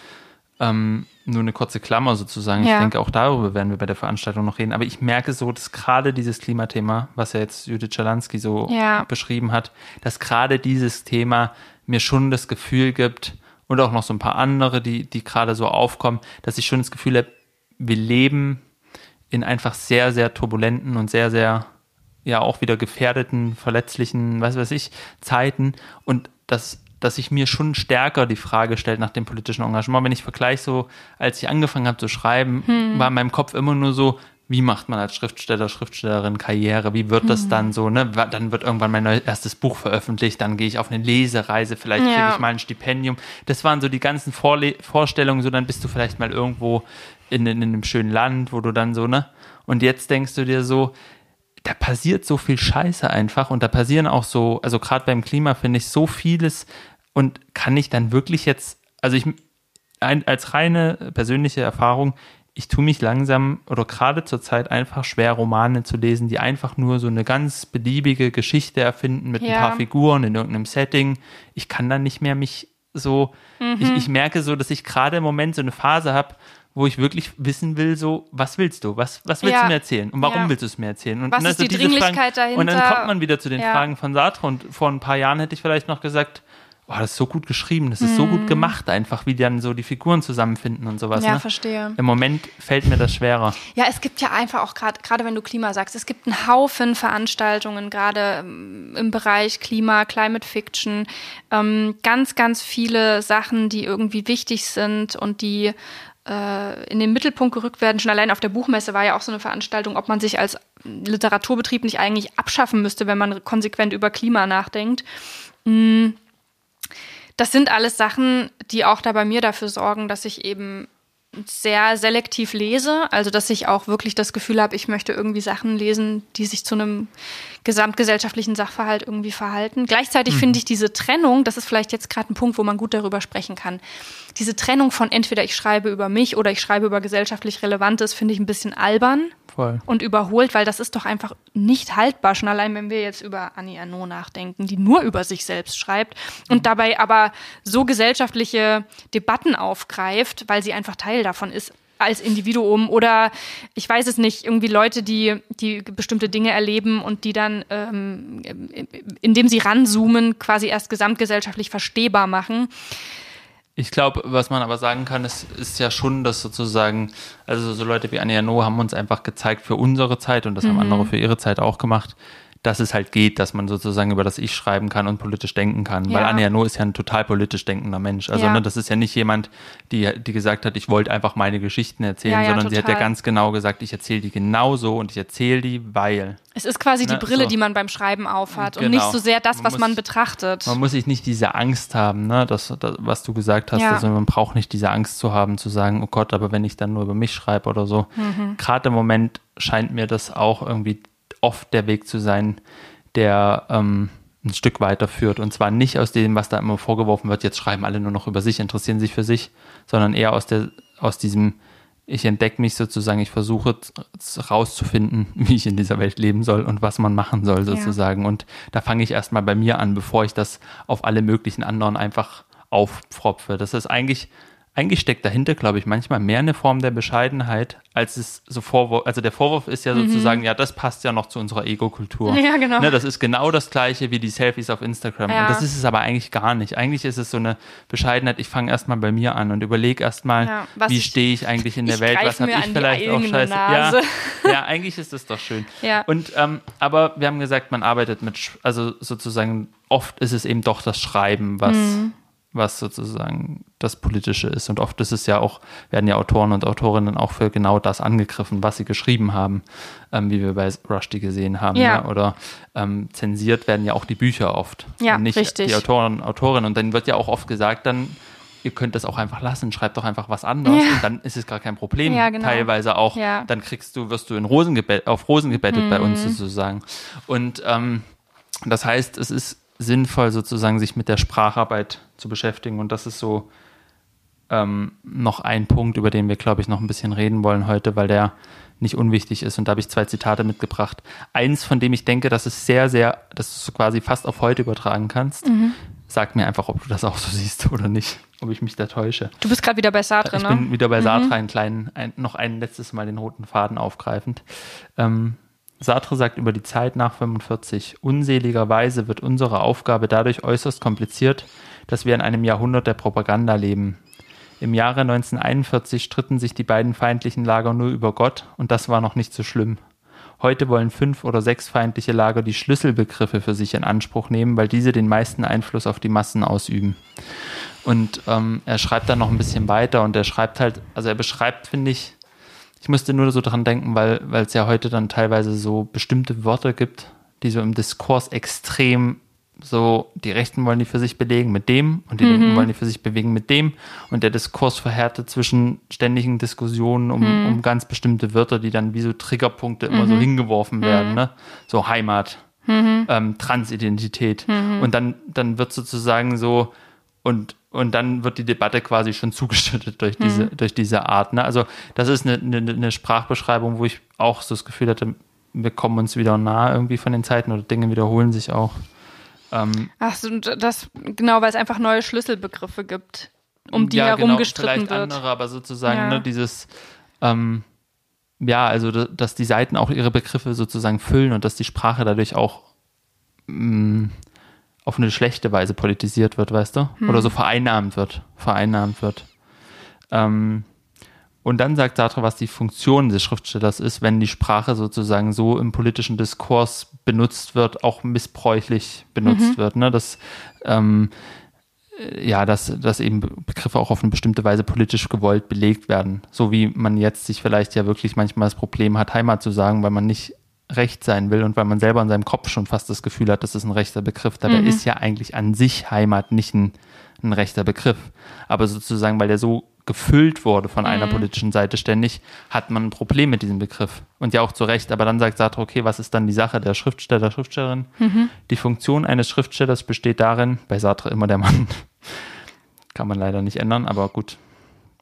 ähm, nur eine kurze Klammer sozusagen. Ja. Ich denke, auch darüber werden wir bei der Veranstaltung noch reden. Aber ich merke so, dass gerade dieses Klimathema, was ja jetzt Judith Czerlansky so ja. beschrieben hat, dass gerade dieses Thema mir schon das Gefühl gibt und auch noch so ein paar andere, die, die gerade so aufkommen, dass ich schon das Gefühl habe, wir leben in einfach sehr, sehr turbulenten und sehr, sehr, ja, auch wieder gefährdeten, verletzlichen, was weiß ich, Zeiten und dass dass sich mir schon stärker die Frage stellt nach dem politischen Engagement. Wenn ich vergleiche so, als ich angefangen habe zu schreiben, hm. war in meinem Kopf immer nur so, wie macht man als Schriftsteller, Schriftstellerin Karriere? Wie wird das hm. dann so? Ne? Dann wird irgendwann mein erstes Buch veröffentlicht, dann gehe ich auf eine Lesereise, vielleicht ja. kriege ich mal ein Stipendium. Das waren so die ganzen Vorle Vorstellungen, so dann bist du vielleicht mal irgendwo in, in, in einem schönen Land, wo du dann so, ne? Und jetzt denkst du dir so, da passiert so viel Scheiße einfach und da passieren auch so, also gerade beim Klima finde ich so vieles und kann ich dann wirklich jetzt, also ich ein, als reine persönliche Erfahrung, ich tue mich langsam oder gerade zur Zeit einfach schwer, Romane zu lesen, die einfach nur so eine ganz beliebige Geschichte erfinden mit ja. ein paar Figuren in irgendeinem Setting. Ich kann dann nicht mehr mich so, mhm. ich, ich merke so, dass ich gerade im Moment so eine Phase habe, wo ich wirklich wissen will, so, was willst du? Was, was willst ja. du mir erzählen? Und warum ja. willst du es mir erzählen? Und was ist die Dringlichkeit Fragen, dahinter? Und dann kommt man wieder zu den ja. Fragen von Sartre. Und vor ein paar Jahren hätte ich vielleicht noch gesagt, boah, das ist so gut geschrieben, das ist mhm. so gut mhm. gemacht, einfach wie dann so die Figuren zusammenfinden und sowas. Ja, ne? verstehe. Im Moment fällt mir das schwerer. Ja, es gibt ja einfach auch gerade, gerade wenn du Klima sagst, es gibt einen Haufen Veranstaltungen, gerade ähm, im Bereich Klima, Climate Fiction, ähm, ganz, ganz viele Sachen, die irgendwie wichtig sind und die in den Mittelpunkt gerückt werden. Schon allein auf der Buchmesse war ja auch so eine Veranstaltung, ob man sich als Literaturbetrieb nicht eigentlich abschaffen müsste, wenn man konsequent über Klima nachdenkt. Mm. Das sind alles Sachen, die auch da bei mir dafür sorgen, dass ich eben sehr selektiv lese, also dass ich auch wirklich das Gefühl habe, ich möchte irgendwie Sachen lesen, die sich zu einem gesamtgesellschaftlichen Sachverhalt irgendwie verhalten. Gleichzeitig mhm. finde ich diese Trennung, das ist vielleicht jetzt gerade ein Punkt, wo man gut darüber sprechen kann. Diese Trennung von entweder ich schreibe über mich oder ich schreibe über gesellschaftlich Relevantes, finde ich ein bisschen albern Voll. und überholt, weil das ist doch einfach nicht haltbar. Schon allein, wenn wir jetzt über Annie Arnaud nachdenken, die nur über sich selbst schreibt und dabei aber so gesellschaftliche Debatten aufgreift, weil sie einfach Teil davon ist als Individuum oder ich weiß es nicht, irgendwie Leute, die, die bestimmte Dinge erleben und die dann, ähm, indem sie ranzoomen, quasi erst gesamtgesellschaftlich verstehbar machen. Ich glaube, was man aber sagen kann, ist, ist ja schon, dass sozusagen, also so Leute wie Anja No haben uns einfach gezeigt für unsere Zeit und das mhm. haben andere für ihre Zeit auch gemacht, dass es halt geht, dass man sozusagen über das Ich schreiben kann und politisch denken kann. Ja. Weil Anja No ist ja ein total politisch denkender Mensch. Also ja. ne, das ist ja nicht jemand, die, die gesagt hat, ich wollte einfach meine Geschichten erzählen, sondern total. sie hat ja ganz genau gesagt, ich erzähle die genauso und ich erzähle die, weil. Es ist quasi ne, die Brille, so. die man beim Schreiben aufhat genau. und nicht so sehr das, was man, muss, man betrachtet. Man muss sich nicht diese Angst haben, ne, das, das was du gesagt hast. Also man braucht nicht diese Angst zu haben, zu sagen, oh Gott, aber wenn ich dann nur über mich schreibe oder so. Mhm. Gerade im Moment scheint mir das auch irgendwie oft der Weg zu sein, der ähm, ein Stück weiter führt. Und zwar nicht aus dem, was da immer vorgeworfen wird, jetzt schreiben alle nur noch über sich, interessieren sich für sich, sondern eher aus, der, aus diesem, ich entdecke mich sozusagen, ich versuche rauszufinden, wie ich in dieser Welt leben soll und was man machen soll sozusagen. Ja. Und da fange ich erstmal bei mir an, bevor ich das auf alle möglichen anderen einfach aufpropfe. Das ist eigentlich eigentlich steckt dahinter, glaube ich, manchmal mehr eine Form der Bescheidenheit, als es so Vorwurf, also der Vorwurf ist ja mhm. sozusagen, ja, das passt ja noch zu unserer Ego-Kultur. Ja, genau. Ne, das ist genau das gleiche wie die Selfies auf Instagram. Ja. Und das ist es aber eigentlich gar nicht. Eigentlich ist es so eine Bescheidenheit, ich fange erstmal bei mir an und überlege erstmal, ja, wie stehe ich eigentlich in der ich Welt, was habe ich vielleicht auch scheiße. Ja, ja, eigentlich ist das doch schön. Ja. Und ähm, aber wir haben gesagt, man arbeitet mit, also sozusagen, oft ist es eben doch das Schreiben, was. Mhm was sozusagen das Politische ist. Und oft ist es ja auch, werden ja Autoren und Autorinnen auch für genau das angegriffen, was sie geschrieben haben, ähm, wie wir bei Rushdie gesehen haben. Ja. Ne? Oder ähm, zensiert werden ja auch die Bücher oft. Ja, nicht richtig. die Autoren und Autorinnen. Und dann wird ja auch oft gesagt, dann ihr könnt das auch einfach lassen, schreibt doch einfach was anderes ja. und dann ist es gar kein Problem. Ja, genau. Teilweise auch, ja. dann kriegst du, wirst du in Rosen auf Rosen gebettet mhm. bei uns mhm. sozusagen. Und ähm, das heißt, es ist sinnvoll, sozusagen sich mit der Spracharbeit zu beschäftigen. Und das ist so ähm, noch ein Punkt, über den wir, glaube ich, noch ein bisschen reden wollen heute, weil der nicht unwichtig ist. Und da habe ich zwei Zitate mitgebracht. Eins, von dem ich denke, dass es sehr, sehr, dass du quasi fast auf heute übertragen kannst. Mhm. Sag mir einfach, ob du das auch so siehst oder nicht, ob ich mich da täusche. Du bist gerade wieder bei Sartre, ich ne? Ich bin wieder bei Sartre, mhm. einen kleinen, ein, noch ein letztes Mal den roten Faden aufgreifend. Ähm, Sartre sagt über die Zeit nach 45, unseligerweise wird unsere Aufgabe dadurch äußerst kompliziert, dass wir in einem Jahrhundert der Propaganda leben. Im Jahre 1941 stritten sich die beiden feindlichen Lager nur über Gott und das war noch nicht so schlimm. Heute wollen fünf oder sechs feindliche Lager die Schlüsselbegriffe für sich in Anspruch nehmen, weil diese den meisten Einfluss auf die Massen ausüben. Und ähm, er schreibt dann noch ein bisschen weiter und er schreibt halt, also er beschreibt, finde ich, ich musste nur so dran denken, weil es ja heute dann teilweise so bestimmte Wörter gibt, die so im Diskurs extrem so, die Rechten wollen die für sich belegen mit dem und die mhm. Linken wollen die für sich bewegen mit dem und der Diskurs verhärtet zwischen ständigen Diskussionen um, mhm. um ganz bestimmte Wörter, die dann wie so Triggerpunkte immer mhm. so hingeworfen werden, mhm. ne? So Heimat, mhm. ähm, Transidentität mhm. und dann, dann wird sozusagen so und und dann wird die Debatte quasi schon zugeschüttet durch diese, mhm. durch diese Art. Ne? Also das ist eine, eine, eine, Sprachbeschreibung, wo ich auch so das Gefühl hatte, wir kommen uns wieder nah irgendwie von den Zeiten oder Dinge wiederholen sich auch. Ähm, Ach so, das genau, weil es einfach neue Schlüsselbegriffe gibt, um die ja, herum genau, gestritten vielleicht wird. andere, aber sozusagen ja. ne, dieses ähm, ja, also dass die Seiten auch ihre Begriffe sozusagen füllen und dass die Sprache dadurch auch mh, mm, auf eine schlechte Weise politisiert wird, weißt du? Hm. Oder so vereinnahmt wird, vereinnahmt wird. Ähm, und dann sagt Sartre, was die Funktion des Schriftstellers ist, wenn die Sprache sozusagen so im politischen Diskurs benutzt wird, auch missbräuchlich benutzt mhm. wird. Ne? Dass, ähm, ja, dass, dass eben Begriffe auch auf eine bestimmte Weise politisch gewollt belegt werden. So wie man jetzt sich vielleicht ja wirklich manchmal das Problem hat, Heimat zu sagen, weil man nicht recht sein will und weil man selber in seinem Kopf schon fast das Gefühl hat, das ist ein rechter Begriff. Dabei mhm. ist ja eigentlich an sich Heimat nicht ein, ein rechter Begriff. Aber sozusagen, weil der so gefüllt wurde von einer Mhm. politischen Seite ständig, hat man ein Problem mit diesem Begriff. Und ja auch zu Recht. Aber dann sagt Sartre, okay, was ist dann die Sache der Schriftsteller, Schriftstellerin? Mhm. Die Funktion eines Schriftstellers besteht darin, bei Sartre immer der Mann. Kann man leider nicht ändern, aber gut.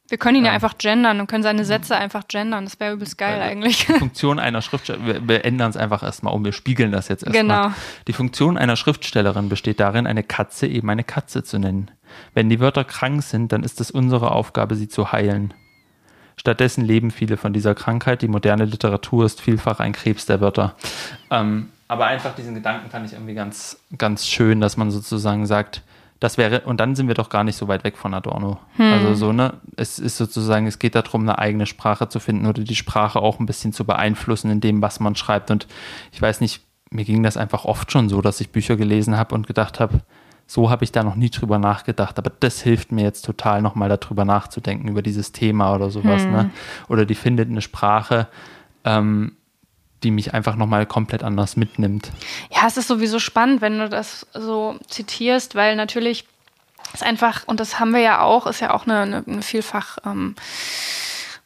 Wir können ihn ja Ja. einfach gendern und können seine Sätze einfach gendern. Das wäre übelst geil Weil- eigentlich. Die Funktion einer Schriftstellerin, wir, wir ändern es einfach erstmal um, wir spiegeln das jetzt erstmal. Genau. Die Funktion einer Schriftstellerin besteht darin, eine Katze eben eine Katze zu nennen. Wenn die Wörter krank sind, dann ist es unsere Aufgabe, sie zu heilen. Stattdessen leben viele von dieser Krankheit. Die moderne Literatur ist vielfach ein Krebs der Wörter. Ähm, aber einfach diesen Gedanken fand ich irgendwie ganz, ganz schön, dass man sozusagen sagt, das wäre, und dann sind wir doch gar nicht so weit weg von Adorno. Also so, ne, es ist sozusagen, es geht darum, eine eigene Sprache zu finden oder die Sprache auch ein bisschen zu beeinflussen in dem, was man schreibt. Und ich weiß nicht, mir ging das einfach oft schon so, dass ich Bücher gelesen habe und gedacht habe, so habe ich da noch nie drüber nachgedacht, aber das hilft mir jetzt total, nochmal darüber nachzudenken, über dieses Thema oder sowas. Ne? Oder die findet eine Sprache, ähm, die mich einfach nochmal komplett anders mitnimmt. Ja, es ist sowieso spannend, wenn du das so zitierst, weil natürlich ist einfach, und das haben wir ja auch, ist ja auch eine, eine, vielfach, ähm,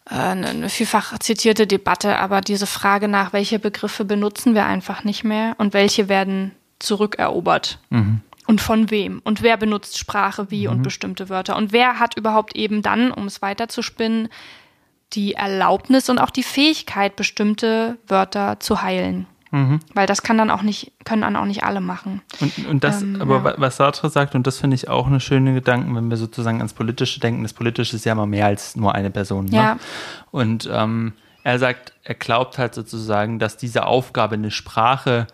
äh, eine, vielfach zitierte Debatte, aber diese Frage nach, welche Begriffe benutzen wir einfach nicht mehr und welche werden zurückerobert. Und von wem? Und wer benutzt Sprache wie und bestimmte Wörter? Und wer hat überhaupt eben dann, um es weiterzuspinnen, die Erlaubnis und auch die Fähigkeit, bestimmte Wörter zu heilen? Weil das kann dann auch nicht, können dann auch nicht alle machen. Und, und das, Ähm, aber ja. wa- was Sartre sagt, und das finde ich auch eine schöne Gedanken, wenn wir sozusagen ans Politische denken, das Politische ist ja immer mehr als nur eine Person. Ne? Ja. Und ähm, er sagt, er glaubt halt sozusagen, dass diese Aufgabe, eine Sprache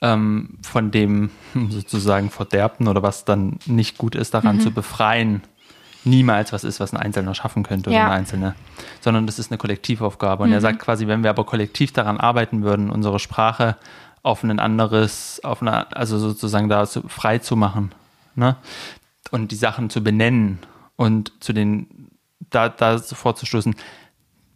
ähm, von dem sozusagen Verderbten oder was dann nicht gut ist, Mhm. daran zu befreien, niemals was ist, was ein Einzelner schaffen könnte oder Ja. eine Einzelne, sondern das ist eine Kollektivaufgabe. Und er sagt quasi, wenn wir aber kollektiv daran arbeiten würden, unsere Sprache auf ein anderes, auf eine, also sozusagen da frei zu machen, ne? Und die Sachen zu benennen und zu den, da, da vorzustoßen,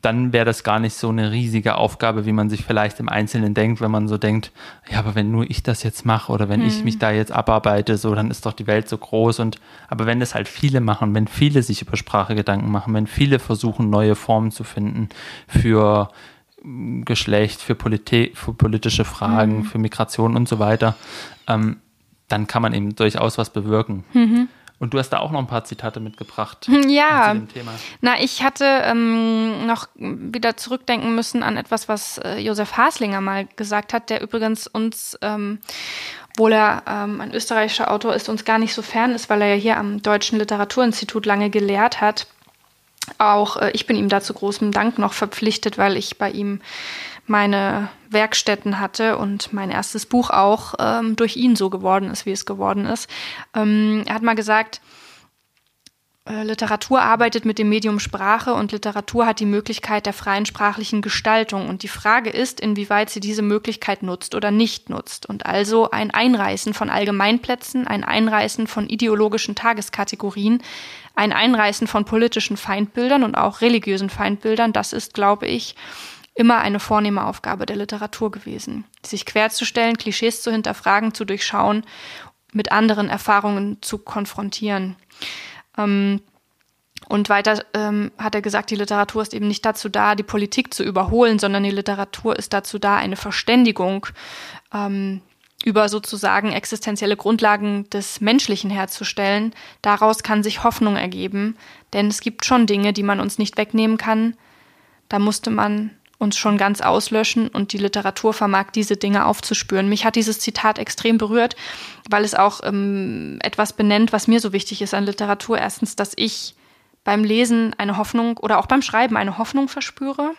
dann wäre das gar nicht so eine riesige Aufgabe, wie man sich vielleicht im Einzelnen denkt, wenn man so denkt, ja, aber wenn nur ich das jetzt mache oder wenn ich mich da jetzt abarbeite, so, dann ist doch die Welt so groß und aber wenn das halt viele machen, wenn viele sich über Sprache Gedanken machen, wenn viele versuchen, neue Formen zu finden für mm, Geschlecht, für, Politi für politische Fragen, für Migration und so weiter, ähm, dann kann man eben durchaus was bewirken. Und du hast da auch noch ein paar Zitate mitgebracht Ja. zu dem Thema. Na, ich hatte ähm, noch wieder zurückdenken müssen an etwas, was äh, Josef Haslinger mal gesagt hat, der übrigens uns, ähm, obwohl er ähm, ein österreichischer Autor ist, uns gar nicht so fern ist, weil er ja hier am Deutschen Literaturinstitut lange gelehrt hat. Auch äh, ich bin ihm da zu großem Dank noch verpflichtet, weil ich bei ihm meine Werkstätten hatte und mein erstes Buch auch ähm, durch ihn so geworden ist, wie es geworden ist. Ähm, er hat mal gesagt, äh, Literatur arbeitet mit dem Medium Sprache und Literatur hat die Möglichkeit der freien sprachlichen Gestaltung. Und die Frage ist, inwieweit sie diese Möglichkeit nutzt oder nicht nutzt. Und also ein Einreißen von Allgemeinplätzen, ein Einreißen von ideologischen Tageskategorien, ein Einreißen von politischen Feindbildern und auch religiösen Feindbildern, das ist, glaube ich, immer eine vornehme Aufgabe der Literatur gewesen. Sich querzustellen, Klischees zu hinterfragen, zu durchschauen, mit anderen Erfahrungen zu konfrontieren. Ähm, und weiter ähm, hat er gesagt, die Literatur ist eben nicht dazu da, die Politik zu überholen, sondern die Literatur ist dazu da, eine Verständigung ähm, über sozusagen existenzielle Grundlagen des Menschlichen herzustellen. Daraus kann sich Hoffnung ergeben, denn es gibt schon Dinge, die man uns nicht wegnehmen kann. Da musste man uns schon ganz auslöschen und die Literatur vermag diese Dinge aufzuspüren. Mich hat dieses Zitat extrem berührt, weil es auch ähm, etwas benennt, was mir so wichtig ist an Literatur. Erstens, dass ich beim Lesen eine Hoffnung oder auch beim Schreiben eine Hoffnung verspüre.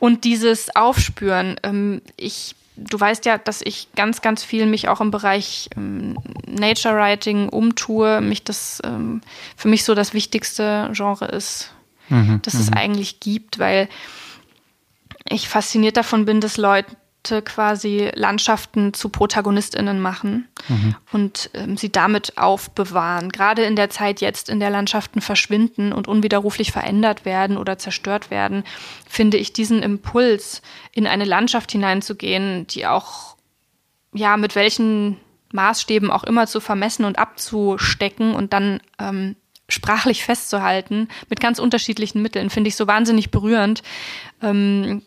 Und dieses Aufspüren, ähm, ich, du weißt ja, dass ich ganz, ganz viel mich auch im Bereich ähm, Nature Writing umtue, mich das ähm, für mich so das wichtigste Genre ist, das es eigentlich gibt, weil ich fasziniert davon bin, dass Leute quasi Landschaften zu ProtagonistInnen machen und ähm, sie damit aufbewahren. Gerade in der Zeit jetzt, in der Landschaften verschwinden und unwiderruflich verändert werden oder zerstört werden, finde ich diesen Impuls, in eine Landschaft hineinzugehen, die auch, ja, mit welchen Maßstäben auch immer zu vermessen und abzustecken und dann ähm, sprachlich festzuhalten, mit ganz unterschiedlichen Mitteln, finde ich so wahnsinnig berührend. Ähm,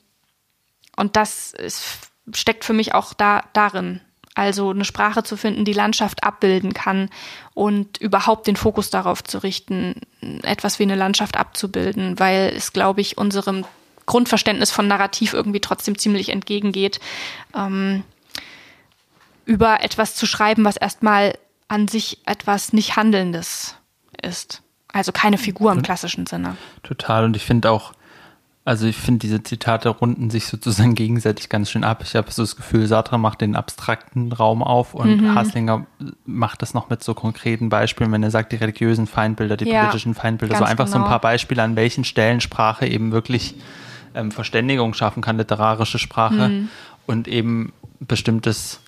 und das ist, steckt für mich auch da, darin. Also eine Sprache zu finden, die Landschaft abbilden kann und überhaupt den Fokus darauf zu richten, etwas wie eine Landschaft abzubilden, weil es, glaube ich, unserem Grundverständnis von Narrativ irgendwie trotzdem ziemlich entgegengeht, ähm, über etwas zu schreiben, was erstmal an sich etwas nicht Handelndes ist. Also keine Figur im klassischen Sinne. Total. Und ich finde auch, also ich finde, diese Zitate runden sich sozusagen gegenseitig ganz schön ab. Ich habe so das Gefühl, Sartre macht den abstrakten Raum auf und mhm. Haslinger macht das noch mit so konkreten Beispielen, wenn er sagt, die religiösen Feindbilder, die ja, politischen Feindbilder. So einfach genau. so ein genau. paar Beispiele, an welchen Stellen Sprache eben wirklich ähm, Verständigung schaffen kann, literarische Sprache mhm. und eben bestimmtes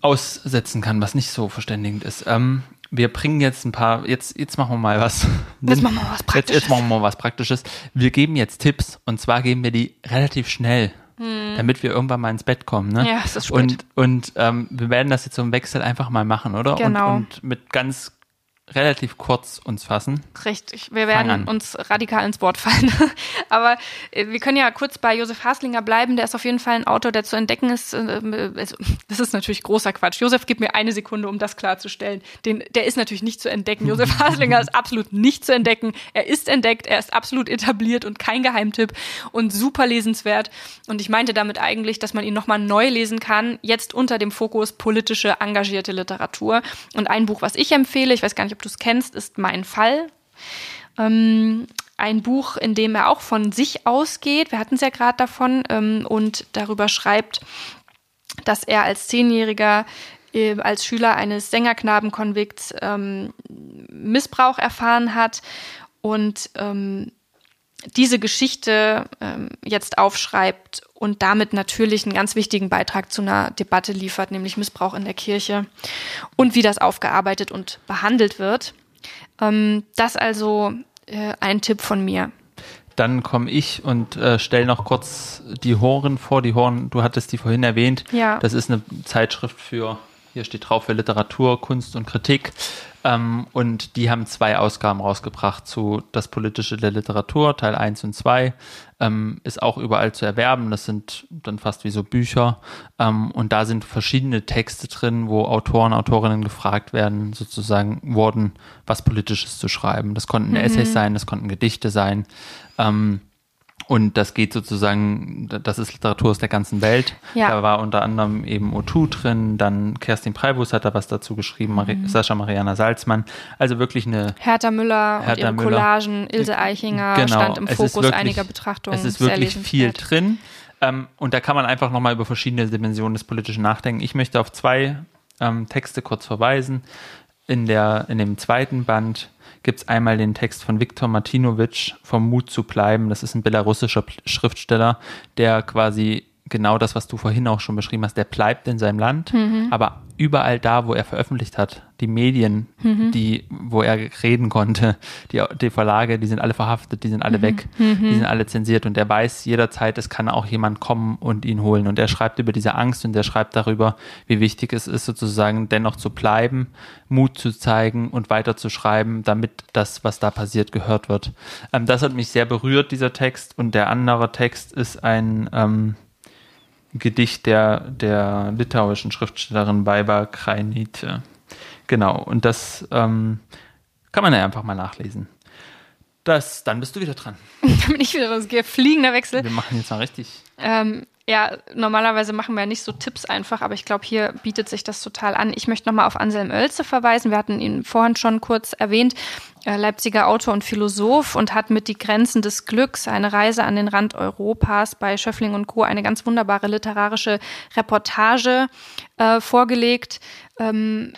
aussetzen kann, was nicht so verständigend ist. Ähm, wir bringen jetzt ein paar, jetzt, jetzt machen wir mal was. Jetzt machen wir was Praktisches. Jetzt, jetzt machen wir mal was Praktisches. Wir geben jetzt Tipps und zwar geben wir die relativ schnell, hm. damit wir irgendwann mal ins Bett kommen. Ne? Ja, es ist spät. Und, und ähm, wir werden das jetzt so im Wechsel einfach mal machen, oder? Genau. Und, und mit ganz relativ kurz uns fassen. Richtig, wir werden uns radikal ins Wort fallen. Aber äh, wir können ja kurz bei Josef Haslinger bleiben. Der ist auf jeden Fall ein Autor, der zu entdecken ist. Äh, also, das ist natürlich großer Quatsch. Josef, gib mir eine Sekunde, um das klarzustellen. Den, der ist natürlich nicht zu entdecken. Josef Haslinger ist absolut nicht zu entdecken. Er ist entdeckt, er ist absolut etabliert und kein Geheimtipp und super lesenswert. Und ich meinte damit eigentlich, dass man ihn nochmal neu lesen kann, jetzt unter dem Fokus politische, engagierte Literatur. Und ein Buch, was ich empfehle, ich weiß gar nicht, ob du es kennst, ist Mein Fall. Ähm, ein Buch, in dem er auch von sich ausgeht, wir hatten es ja gerade davon, ähm, und darüber schreibt, dass er als Zehnjähriger äh, als Schüler eines Sängerknabenkonvikts ähm, Missbrauch erfahren hat und ähm, diese Geschichte ähm, jetzt aufschreibt und damit natürlich einen ganz wichtigen Beitrag zu einer Debatte liefert, nämlich Missbrauch in der Kirche und wie das aufgearbeitet und behandelt wird. Ähm, das also äh, ein Tipp von mir. Dann komme ich und äh, stelle noch kurz die Horen vor. Die Horen, du hattest die vorhin erwähnt. Ja. Das ist eine Zeitschrift für, hier steht drauf, für Literatur, Kunst und Kritik. Ähm, und die haben zwei Ausgaben rausgebracht zu Das Politische der Literatur, Teil 1 und 2. Ähm, ist auch überall zu erwerben. Das sind dann fast wie so Bücher. Ähm, und da sind verschiedene Texte drin, wo Autoren, Autorinnen gefragt werden, sozusagen wurden, was Politisches zu schreiben. Das konnten mhm. Essays sein, das konnten Gedichte sein. Ähm, und das geht sozusagen, das ist Literatur aus der ganzen Welt. Ja. Da war unter anderem eben O2 drin, dann Kerstin Preibus hat da was dazu geschrieben, Mari mhm. Sascha Mariana Salzmann. Also wirklich eine. Hertha Müller Hertha und ihre Müller. Collagen, Ilse Eichinger genau. stand im Fokus wirklich, einiger Betrachtungen. Es ist wirklich viel drin. Ähm, und da kann man einfach nochmal über verschiedene Dimensionen des politischen nachdenken. Ich möchte auf zwei ähm, Texte kurz verweisen. In, der, in dem zweiten Band gibt es einmal den Text von Viktor Martinovic vom Mut zu bleiben. Das ist ein belarussischer Schriftsteller, der quasi genau das, was du vorhin auch schon beschrieben hast, der bleibt in seinem Land, mhm. aber überall da, wo er veröffentlicht hat, die Medien, mhm. die, wo er reden konnte, die, die Verlage, die sind alle verhaftet, die sind alle mhm. weg, die mhm. sind alle zensiert und er weiß jederzeit, es kann auch jemand kommen und ihn holen und er schreibt über diese Angst und er schreibt darüber, wie wichtig es ist, sozusagen dennoch zu bleiben, Mut zu zeigen und weiter zu schreiben, damit das, was da passiert, gehört wird. Ähm, das hat mich sehr berührt, dieser Text und der andere Text ist ein, ähm, Gedicht der, der litauischen Schriftstellerin Baiba Krainite. Genau, und das ähm, kann man ja einfach mal nachlesen. Das, dann bist du wieder dran. dann bin ich wieder dran. Fliegender Wechsel. Wir machen jetzt mal richtig. Ähm, ja, normalerweise machen wir ja nicht so Tipps einfach, aber ich glaube, hier bietet sich das total an. Ich möchte nochmal auf Anselm Oelze verweisen. Wir hatten ihn vorhin schon kurz erwähnt. Äh, Leipziger Autor und Philosoph und hat mit Die Grenzen des Glücks, eine Reise an den Rand Europas bei Schöffling und Co. eine ganz wunderbare literarische Reportage äh, vorgelegt. Ähm,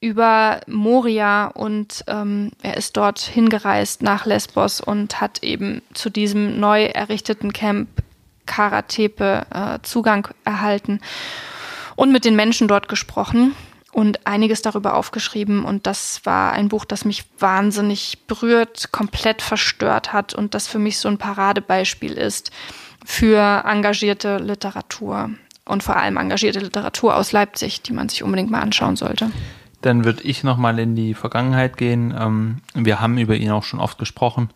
über Moria und ähm, er ist dort hingereist nach Lesbos und hat eben zu diesem neu errichteten Camp Karatepe äh, Zugang erhalten und mit den Menschen dort gesprochen und einiges darüber aufgeschrieben. Und das war ein Buch, das mich wahnsinnig berührt, komplett verstört hat und das für mich so ein Paradebeispiel ist für engagierte Literatur und vor allem engagierte Literatur aus Leipzig, die man sich unbedingt mal anschauen sollte. Dann würde ich nochmal in die Vergangenheit gehen. Ähm, wir haben über ihn auch schon oft gesprochen,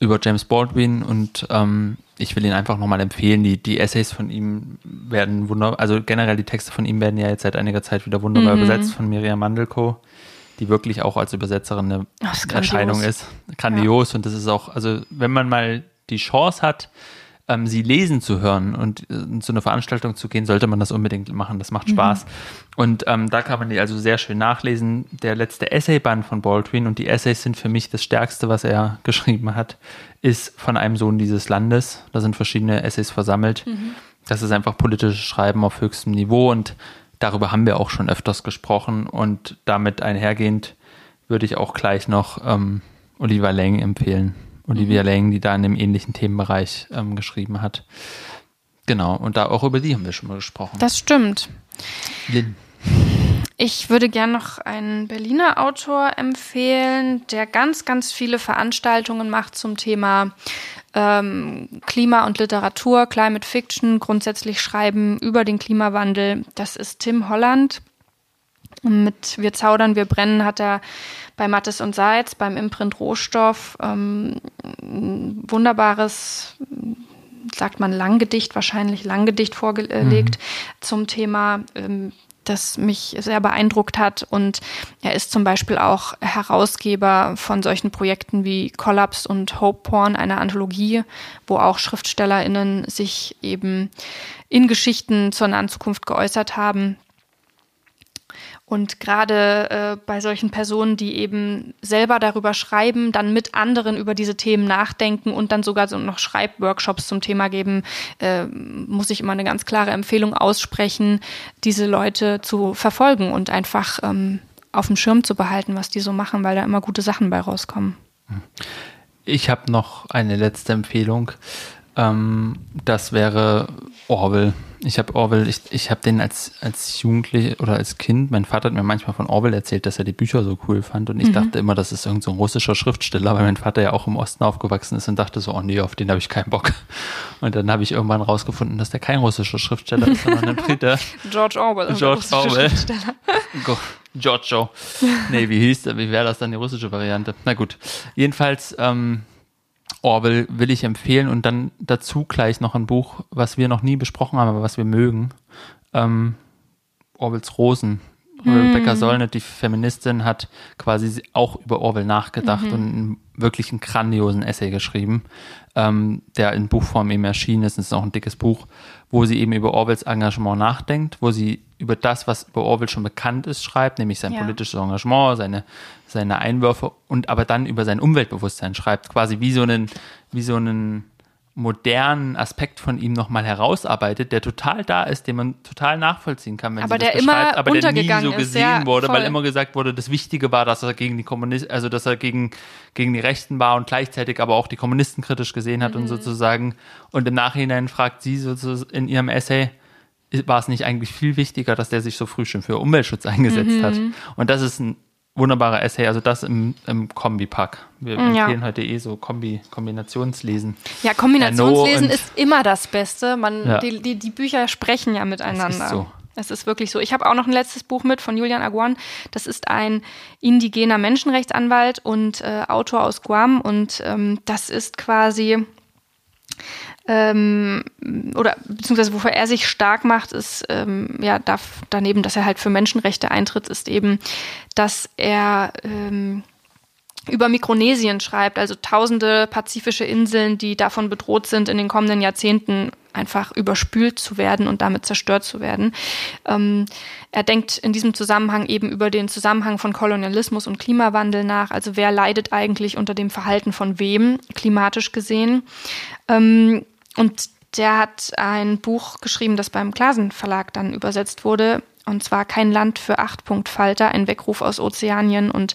über James Baldwin und ähm, ich will ihn einfach nochmal empfehlen. Die, die Essays von ihm werden wunderbar, also generell die Texte von ihm werden ja jetzt seit einiger Zeit wieder wunderbar Mhm. übersetzt von Miriam Mandelko, die wirklich auch als Übersetzerin eine Das ist grandios. Erscheinung ist. Grandios und das ist auch, also wenn man mal die Chance hat, ähm, sie lesen zu hören und äh, zu einer Veranstaltung zu gehen, sollte man das unbedingt machen. Das macht Spaß. Und ähm, da kann man die also sehr schön nachlesen. Der letzte Essayband von Baldwin und die Essays sind für mich das Stärkste, was er geschrieben hat, ist von einem Sohn dieses Landes. Da sind verschiedene Essays versammelt. Das ist einfach politisches Schreiben auf höchstem Niveau und darüber haben wir auch schon öfters gesprochen und damit einhergehend würde ich auch gleich noch ähm, Olivia Lang empfehlen. Olivia Lang, die da in einem ähnlichen Themenbereich ähm, geschrieben hat. Genau, und da auch über die haben wir schon mal gesprochen. Das stimmt. Lynn. Ich würde gern noch einen Berliner Autor empfehlen, der ganz, ganz viele Veranstaltungen macht zum Thema ähm, Klima und Literatur, Climate Fiction, grundsätzlich Schreiben über den Klimawandel. Das ist Tim Holland. Mit Wir zaudern, wir brennen hat er bei Mattes und Seitz, beim Imprint Rohstoff, ähm, ein wunderbares sagt man Langgedicht, wahrscheinlich Langgedicht vorgelegt zum Thema, ähm, das mich sehr beeindruckt hat. Und er ist zum Beispiel auch Herausgeber von solchen Projekten wie Collapse und Hope Porn, einer Anthologie, wo auch SchriftstellerInnen sich eben in Geschichten zur nahen Zukunft geäußert haben. Und gerade äh, bei solchen Personen, die eben selber darüber schreiben, dann mit anderen über diese Themen nachdenken und dann sogar so noch Schreibworkshops zum Thema geben, äh, muss ich immer eine ganz klare Empfehlung aussprechen, diese Leute zu verfolgen und einfach ähm, auf dem Schirm zu behalten, was die so machen, weil da immer gute Sachen bei rauskommen. Ich habe noch eine letzte Empfehlung. Ähm, das wäre Orwell. Ich habe Orwell, ich, ich habe den als, als Jugendlich oder als Kind, mein Vater hat mir manchmal von Orwell erzählt, dass er die Bücher so cool fand und ich dachte immer, das ist irgendein so ein russischer Schriftsteller, weil mein Vater ja auch im Osten aufgewachsen ist und dachte so, oh nee, auf den habe ich keinen Bock. Und dann habe ich irgendwann rausgefunden, dass der kein russischer Schriftsteller ist, sondern ein Brite. George Orwell. unser George Orwell. Giorgio. Nee, wie hieß der? Wie wäre das dann die russische Variante? Na gut. Jedenfalls, ähm, Orwell will ich empfehlen und dann dazu gleich noch ein Buch, was wir noch nie besprochen haben, aber was wir mögen. Ähm, Orwells Rosen. Rebecca Solnit, die Feministin, hat quasi auch über Orwell nachgedacht und einen wirklich einen grandiosen Essay geschrieben, ähm, der in Buchform eben erschienen ist. Es ist auch ein dickes Buch, wo sie eben über Orwells Engagement nachdenkt, wo sie über das, was über Orwell schon bekannt ist, schreibt, nämlich sein Ja. politisches Engagement, seine, seine Einwürfe und aber dann über sein Umweltbewusstsein schreibt, quasi wie so einen, wie so einen modernen Aspekt von ihm nochmal herausarbeitet, der total da ist, den man total nachvollziehen kann, wenn Aber sie das der immer beschreibt, aber der nie so gesehen ja, wurde, weil voll. immer gesagt wurde, das Wichtige war, dass er gegen die Kommunisten, also dass er gegen, gegen die Rechten war und gleichzeitig aber auch die Kommunisten kritisch gesehen hat und Mhm. sozusagen, und im Nachhinein fragt sie sozusagen in ihrem Essay, war es nicht eigentlich viel wichtiger, dass der sich so früh schon für Umweltschutz eingesetzt Mhm. hat. Und das ist ein wunderbarer Essay, also das im, im Kombipack. Wir Ja. empfehlen heute eh so Kombi, Kombinationslesen. Ja, Kombinationslesen ist immer das Beste. Man, Ja. die, die, die Bücher sprechen ja miteinander. ist so. Es ist wirklich so. Ich habe auch noch ein letztes Buch mit von Julian Aguan. Das ist ein indigener Menschenrechtsanwalt und äh, Autor aus Guam. Und ähm, das ist quasi, ähm, oder beziehungsweise wofür er sich stark macht, ist, ähm, ja, darf, daneben, dass er halt für Menschenrechte eintritt, ist eben, dass er ähm, über Mikronesien schreibt, also tausende pazifische Inseln, die davon bedroht sind, in den kommenden Jahrzehnten einfach überspült zu werden und damit zerstört zu werden. Ähm, er denkt in diesem Zusammenhang eben über den Zusammenhang von Kolonialismus und Klimawandel nach. Also wer leidet eigentlich unter dem Verhalten von wem, klimatisch gesehen. Ähm, und der hat ein Buch geschrieben, das beim Klasen Verlag dann übersetzt wurde. Und zwar Kein Land für Achtpunktfalter, ein Weckruf aus Ozeanien. Und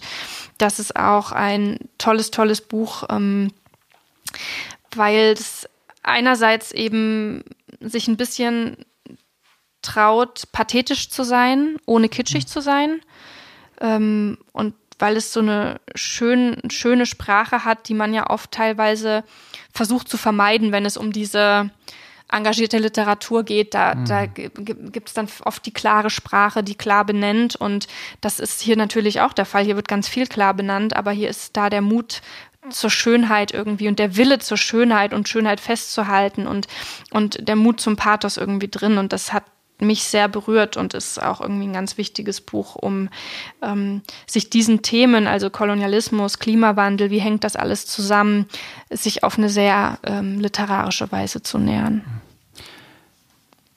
das ist auch ein tolles, tolles Buch, ähm, weil es einerseits eben sich ein bisschen traut, pathetisch zu sein, ohne kitschig zu sein. Ähm, und weil es so eine schön, schöne Sprache hat, die man ja oft teilweise versucht zu vermeiden, wenn es um diese engagierte Literatur geht, da, mhm. da gibt es dann oft die klare Sprache, die klar benennt. Und das ist hier natürlich auch der Fall. Hier wird ganz viel klar benannt, aber hier ist da der Mut zur Schönheit irgendwie und der Wille zur Schönheit und Schönheit festzuhalten und, und der Mut zum Pathos irgendwie drin. Und das hat mich sehr berührt und ist auch irgendwie ein ganz wichtiges Buch, um ähm, sich diesen Themen, also Kolonialismus, Klimawandel, wie hängt das alles zusammen, sich auf eine sehr ähm, literarische Weise zu nähern.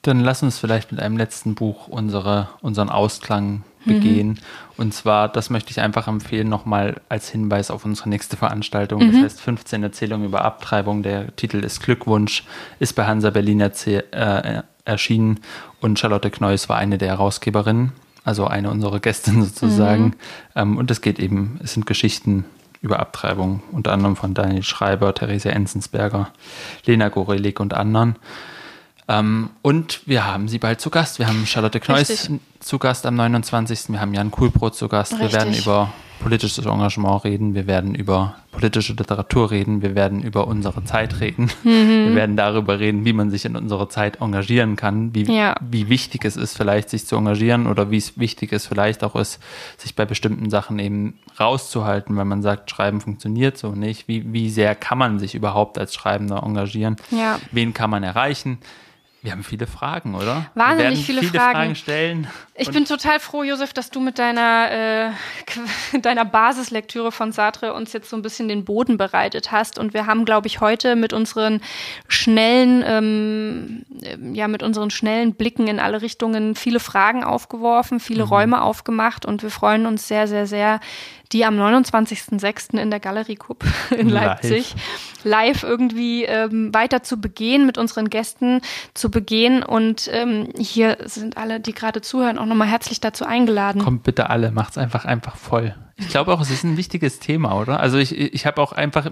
Dann lass uns vielleicht mit einem letzten Buch unsere, unseren Ausklang begehen. Mhm. Und zwar, das möchte ich einfach empfehlen, nochmal als Hinweis auf unsere nächste Veranstaltung. Mhm. Das heißt 15 Erzählungen über Abtreibung. Der Titel ist Glückwunsch, ist bei Hansa Berlin äh, erschienen und Charlotte Kneuss war eine der Herausgeberinnen, also eine unserer Gästinnen sozusagen. Mhm. Ähm, und es geht eben, es sind Geschichten über Abtreibung, unter anderem von Daniel Schreiber, Theresa Enzensberger, Lena Gorelik und anderen. Ähm, und wir haben sie bald zu Gast. Wir haben Charlotte Kneuss Richtig. zu Gast am 29. Wir haben Jan Kuhlbrot zu Gast. Richtig. Wir werden über politisches Engagement reden, wir werden über politische Literatur reden, wir werden über unsere Zeit reden, mhm. wir werden darüber reden, wie man sich in unserer Zeit engagieren kann, wie, ja. wie wichtig es ist, vielleicht sich zu engagieren oder wie es wichtig ist, vielleicht auch ist, sich bei bestimmten Sachen eben rauszuhalten, wenn man sagt, Schreiben funktioniert so nicht. Wie, wie sehr kann man sich überhaupt als Schreibender engagieren? Ja. Wen kann man erreichen? Wir haben viele Fragen, oder? Wahnsinnig viele, viele Fragen. Fragen. stellen. Ich bin total froh, Josef, dass du mit deiner, äh, deiner Basislektüre von Sartre uns jetzt so ein bisschen den Boden bereitet hast. Und wir haben, glaube ich, heute mit unseren schnellen, ähm, ja, mit unseren schnellen Blicken in alle Richtungen viele Fragen aufgeworfen, viele mhm. Räume aufgemacht. Und wir freuen uns sehr, sehr, sehr, die am 29.06. in der Galerie Cup in Leipzig live, live irgendwie ähm, weiter zu begehen, mit unseren Gästen zu begehen. Und ähm, hier sind alle, die gerade zuhören, auch nochmal herzlich dazu eingeladen. Kommt bitte alle, macht's einfach einfach voll. Ich glaube auch, es ist ein wichtiges Thema, oder? Also ich, ich habe auch einfach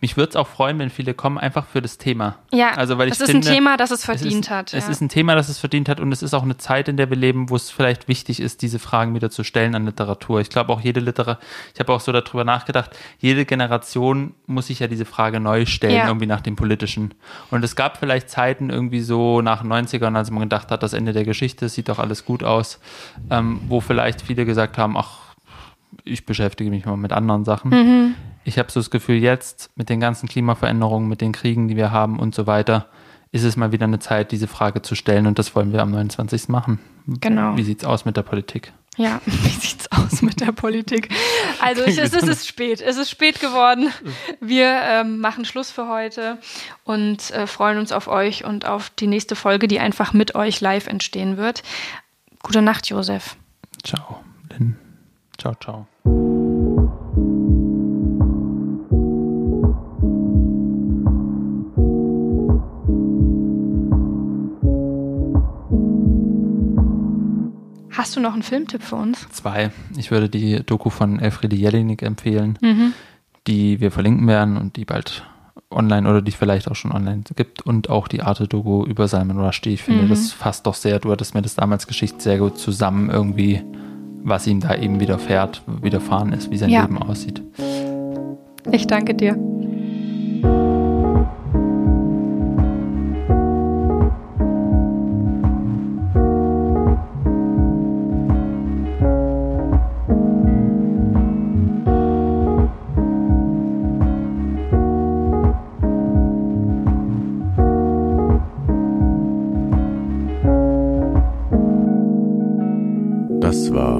mich würde es auch freuen, wenn viele kommen, einfach für das Thema. Ja, also weil ich es ist finde, ein Thema, das es verdient es ist, hat. Es ja. ist ein Thema, das es verdient hat und es ist auch eine Zeit, in der wir leben, wo es vielleicht wichtig ist, diese Fragen wieder zu stellen an Literatur. Ich glaube auch jede Literatur, ich habe auch so darüber nachgedacht, jede Generation muss sich ja diese Frage neu stellen, ja. irgendwie nach dem Politischen. Und es gab vielleicht Zeiten irgendwie so nach den 90ern, als man gedacht hat, das Ende der Geschichte, sieht doch alles gut aus, ähm, wo vielleicht viele gesagt haben, ach, ich beschäftige mich mal mit anderen Sachen. Mhm ich habe so das Gefühl, jetzt mit den ganzen Klimaveränderungen, mit den Kriegen, die wir haben und so weiter, ist es mal wieder eine Zeit, diese Frage zu stellen und das wollen wir am 29. machen. Genau. Wie sieht es aus mit der Politik? Ja, wie sieht es aus mit der Politik? Also es ist, es ist spät, es ist spät geworden. Wir ähm, machen Schluss für heute und äh, freuen uns auf euch und auf die nächste Folge, die einfach mit euch live entstehen wird. Gute Nacht, Josef. Ciao, Lynn. Ciao, ciao. Hast du noch einen Filmtipp für uns? Zwei. Ich würde die Doku von Elfriede Jelinek empfehlen, mhm. die wir verlinken werden und die bald online oder die vielleicht auch schon online gibt und auch die Arte-Doku über Salman Rushdie. Ich finde, mhm. das fasst doch sehr, du hattest mir das damals Geschichte sehr gut zusammen irgendwie, was ihm da eben widerfährt, widerfahren ist, wie sein ja. Leben aussieht. Ich danke dir.